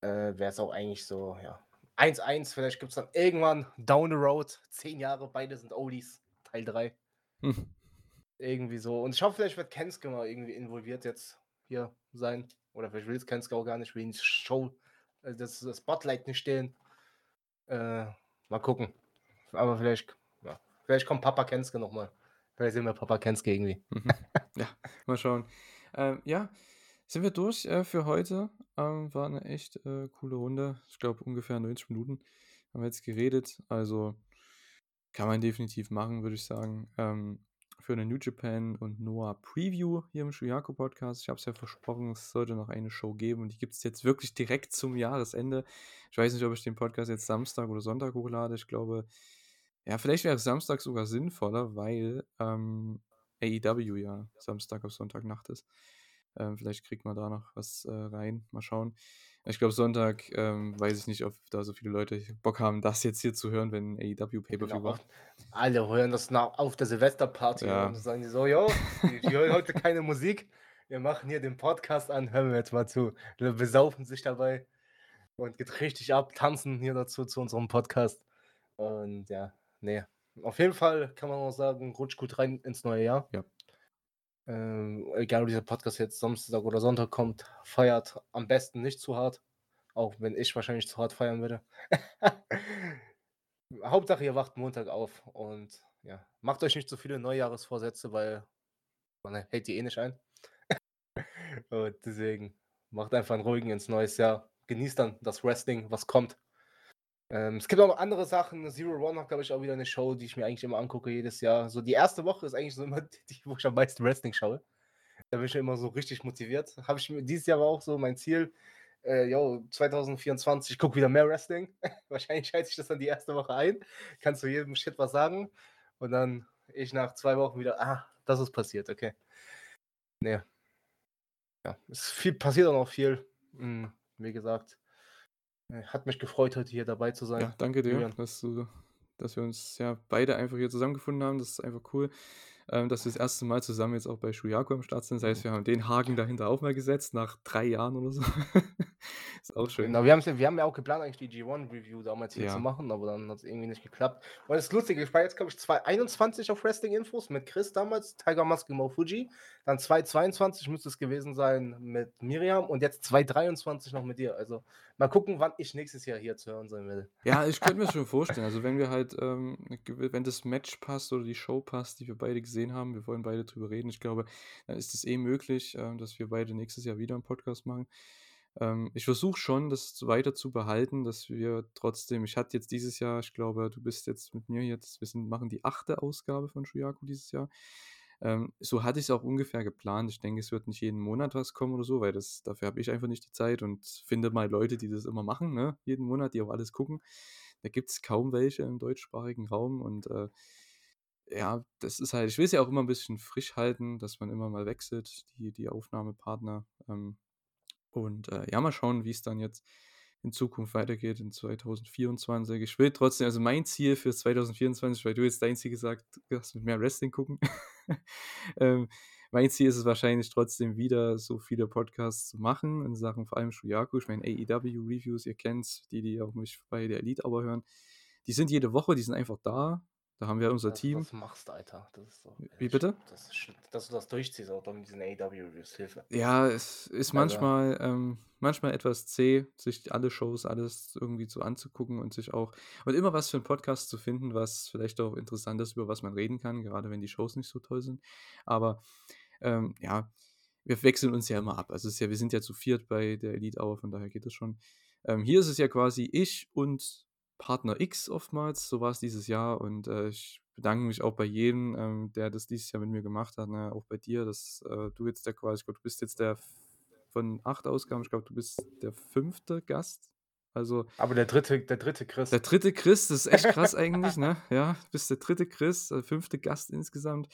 äh, wäre es auch eigentlich so, ja, 1-1, vielleicht gibt es dann irgendwann Down the Road, 10 Jahre, beide sind Oldies, Teil 3. Hm. Irgendwie so. Und ich hoffe, vielleicht wird Kensuke mal irgendwie involviert jetzt hier sein. Oder vielleicht will es Kensuke auch gar nicht, will ihn Show, äh, das, das Spotlight nicht stehen. Äh, mal gucken. Aber vielleicht, ja, vielleicht kommt Papa Kensuke nochmal. Vielleicht sehen wir Papa Kensuke irgendwie. Mhm. *laughs* Ja, mal schauen. Ähm, ja, sind wir durch äh, für heute. Ähm, war eine echt äh, coole Runde. Ich glaube, ungefähr 90 Minuten haben wir jetzt geredet. Also kann man definitiv machen, würde ich sagen. Ähm, für eine New Japan und Noah Preview hier im Shuyaku Podcast. Ich habe es ja versprochen, es sollte noch eine Show geben und die gibt es jetzt wirklich direkt zum Jahresende. Ich weiß nicht, ob ich den Podcast jetzt Samstag oder Sonntag hochlade. Ich glaube, ja, vielleicht wäre Samstag sogar sinnvoller, weil ähm, AEW ja Samstag auf Sonntagnacht ist. Ähm, vielleicht kriegt man da noch was äh, rein. Mal schauen. Ich glaube, Sonntag ähm, weiß ich nicht, ob da so viele Leute Bock haben, das jetzt hier zu hören, wenn AEW Pay-Per-View Genau, war. auf, alle hören das nach, auf der Silvesterparty Ja. und dann sagen die so, jo, die hören heute keine Musik. Wir machen hier den Podcast an, hören wir jetzt mal zu. Wir besaufen sich dabei und geht richtig ab, tanzen hier dazu zu unserem Podcast. Und ja, nee. Auf jeden Fall kann man auch sagen, rutscht gut rein ins neue Jahr. Ja. Ähm, egal, ob dieser Podcast jetzt Samstag oder Sonntag kommt, feiert am besten nicht zu hart. Auch wenn ich wahrscheinlich zu hart feiern würde. *laughs* Hauptsache, ihr wacht Montag auf und ja, macht euch nicht so viele Neujahresvorsätze, weil man hält die eh nicht ein. *laughs* und deswegen macht einfach einen ruhigen ins neues Jahr. Genießt dann das Wrestling, was kommt. Ähm, es gibt auch noch andere Sachen. Zero One hat, glaube ich, auch wieder eine Show, die ich mir eigentlich immer angucke jedes Jahr. So die erste Woche ist eigentlich so immer *laughs* die, wo ich am meisten Wrestling schaue. Da bin ich immer so richtig motiviert. Habe ich dieses Jahr war auch so mein Ziel. Äh, yo, 2024, ich gucke wieder mehr Wrestling. *laughs* Wahrscheinlich schalte ich das dann die erste Woche ein. Kannst du jedem Shit was sagen. Und dann ich nach zwei Wochen wieder, ah, das ist passiert, okay. Nee. Ja, es viel, passiert auch noch viel. Hm, wie gesagt, hat mich gefreut, heute hier dabei zu sein. Ja, danke dir, Julian. dass, du, dass wir uns ja beide einfach hier zusammengefunden haben. Das ist einfach cool, ähm, dass wir das erste Mal zusammen jetzt auch bei Shuyaku am Start sind. Das heißt, wir haben den Haken dahinter auch mal gesetzt, nach drei Jahren oder so. *laughs* Ist auch schön. Genau, wir wir haben ja auch geplant, eigentlich die G1-Review damals hier zu Ja. machen, aber dann hat's irgendwie nicht geklappt. Und das Lustige, ich war jetzt, glaube ich, 2021 auf Wrestling-Infos mit Chris damals, Tiger Mask gegen Fuji. Dann 2022 müsste es gewesen sein mit Miriam und jetzt 2023 noch mit dir. Also mal gucken, wann ich nächstes Jahr hier zu hören sein will. Ja, ich könnte mir *laughs* schon vorstellen. Also wenn wir halt, ähm, wenn das Match passt oder die Show passt, die wir beide gesehen haben, wir wollen beide drüber reden. Ich glaube, dann ist es eh möglich, ähm, dass wir beide nächstes Jahr wieder einen Podcast machen. Ähm, ich versuche schon, das weiter zu behalten, dass wir trotzdem, ich hatte jetzt dieses Jahr, ich glaube, du bist jetzt mit mir jetzt, wir sind, machen die achte Ausgabe von Shuyaku dieses Jahr. Ähm, so hatte ich es auch ungefähr geplant. Ich denke, es wird nicht jeden Monat was kommen oder so, weil das, dafür habe ich einfach nicht die Zeit und finde mal Leute, die das immer machen, ne? jeden Monat, die auch alles gucken. Da gibt es kaum welche im deutschsprachigen Raum und äh, ja, das ist halt, ich will es ja auch immer ein bisschen frisch halten, dass man immer mal wechselt, die, die Aufnahmepartner. Ähm, und äh, ja, mal schauen, wie es dann jetzt in Zukunft weitergeht in 2024. Ich will trotzdem, also mein Ziel für 2024, weil du jetzt dein Ziel gesagt hast, mit mehr Wrestling gucken. *laughs* ähm, mein Ziel ist es wahrscheinlich trotzdem wieder so viele Podcasts zu machen in Sachen vor allem Shuyaku. Ich meine AEW-Reviews, ihr kennt's, die, die auch mich bei der Elite aber hören. Die sind jede Woche, die sind einfach da. Da haben wir unser Dass Team. du das machst, Alter. Das ist so. Wie bitte? Das ist, dass du das durchziehst, auch mit diesen AW-Reviews. Hilfe. Ja, es ist Also- manchmal, ähm, manchmal etwas zäh, sich alle Shows, alles irgendwie so anzugucken und sich auch und immer was für einen Podcast zu finden, was vielleicht auch interessant ist, über was man reden kann, gerade wenn die Shows nicht so toll sind. Aber ähm, ja, wir wechseln uns ja immer ab. Also es ist ja, wir sind ja zu viert bei der Elite Hour, von daher geht es schon. Ähm, hier ist es ja quasi ich und Partner X oftmals, so war es dieses Jahr und äh, ich bedanke mich auch bei jedem, ähm, der das dieses Jahr mit mir gemacht hat, ne? auch bei dir, dass äh, du jetzt der quasi, ich glaube, du bist jetzt der von acht Ausgaben, ich glaube, du bist der fünfte Gast. Also Aber der dritte, der dritte Chris. der dritte Chris, das ist echt krass eigentlich, *laughs* ne? Ja, du bist der dritte Chris, äh, fünfte Gast insgesamt.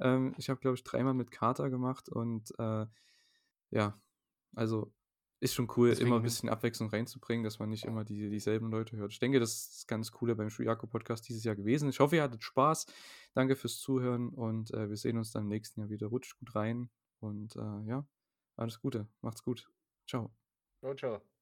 Ähm, ich habe, glaube ich, dreimal mit Carter gemacht und äh, ja, also ist schon cool, Deswegen immer ein bisschen Abwechslung reinzubringen, dass man nicht immer die, dieselben Leute hört. Ich denke, das ist ganz cooler beim Shuyaku-Podcast dieses Jahr gewesen. Ich hoffe, ihr hattet Spaß. Danke fürs Zuhören und äh, wir sehen uns dann im nächsten Jahr wieder. Rutscht gut rein und äh, ja, alles Gute. Macht's gut. Ciao. Ciao, ciao.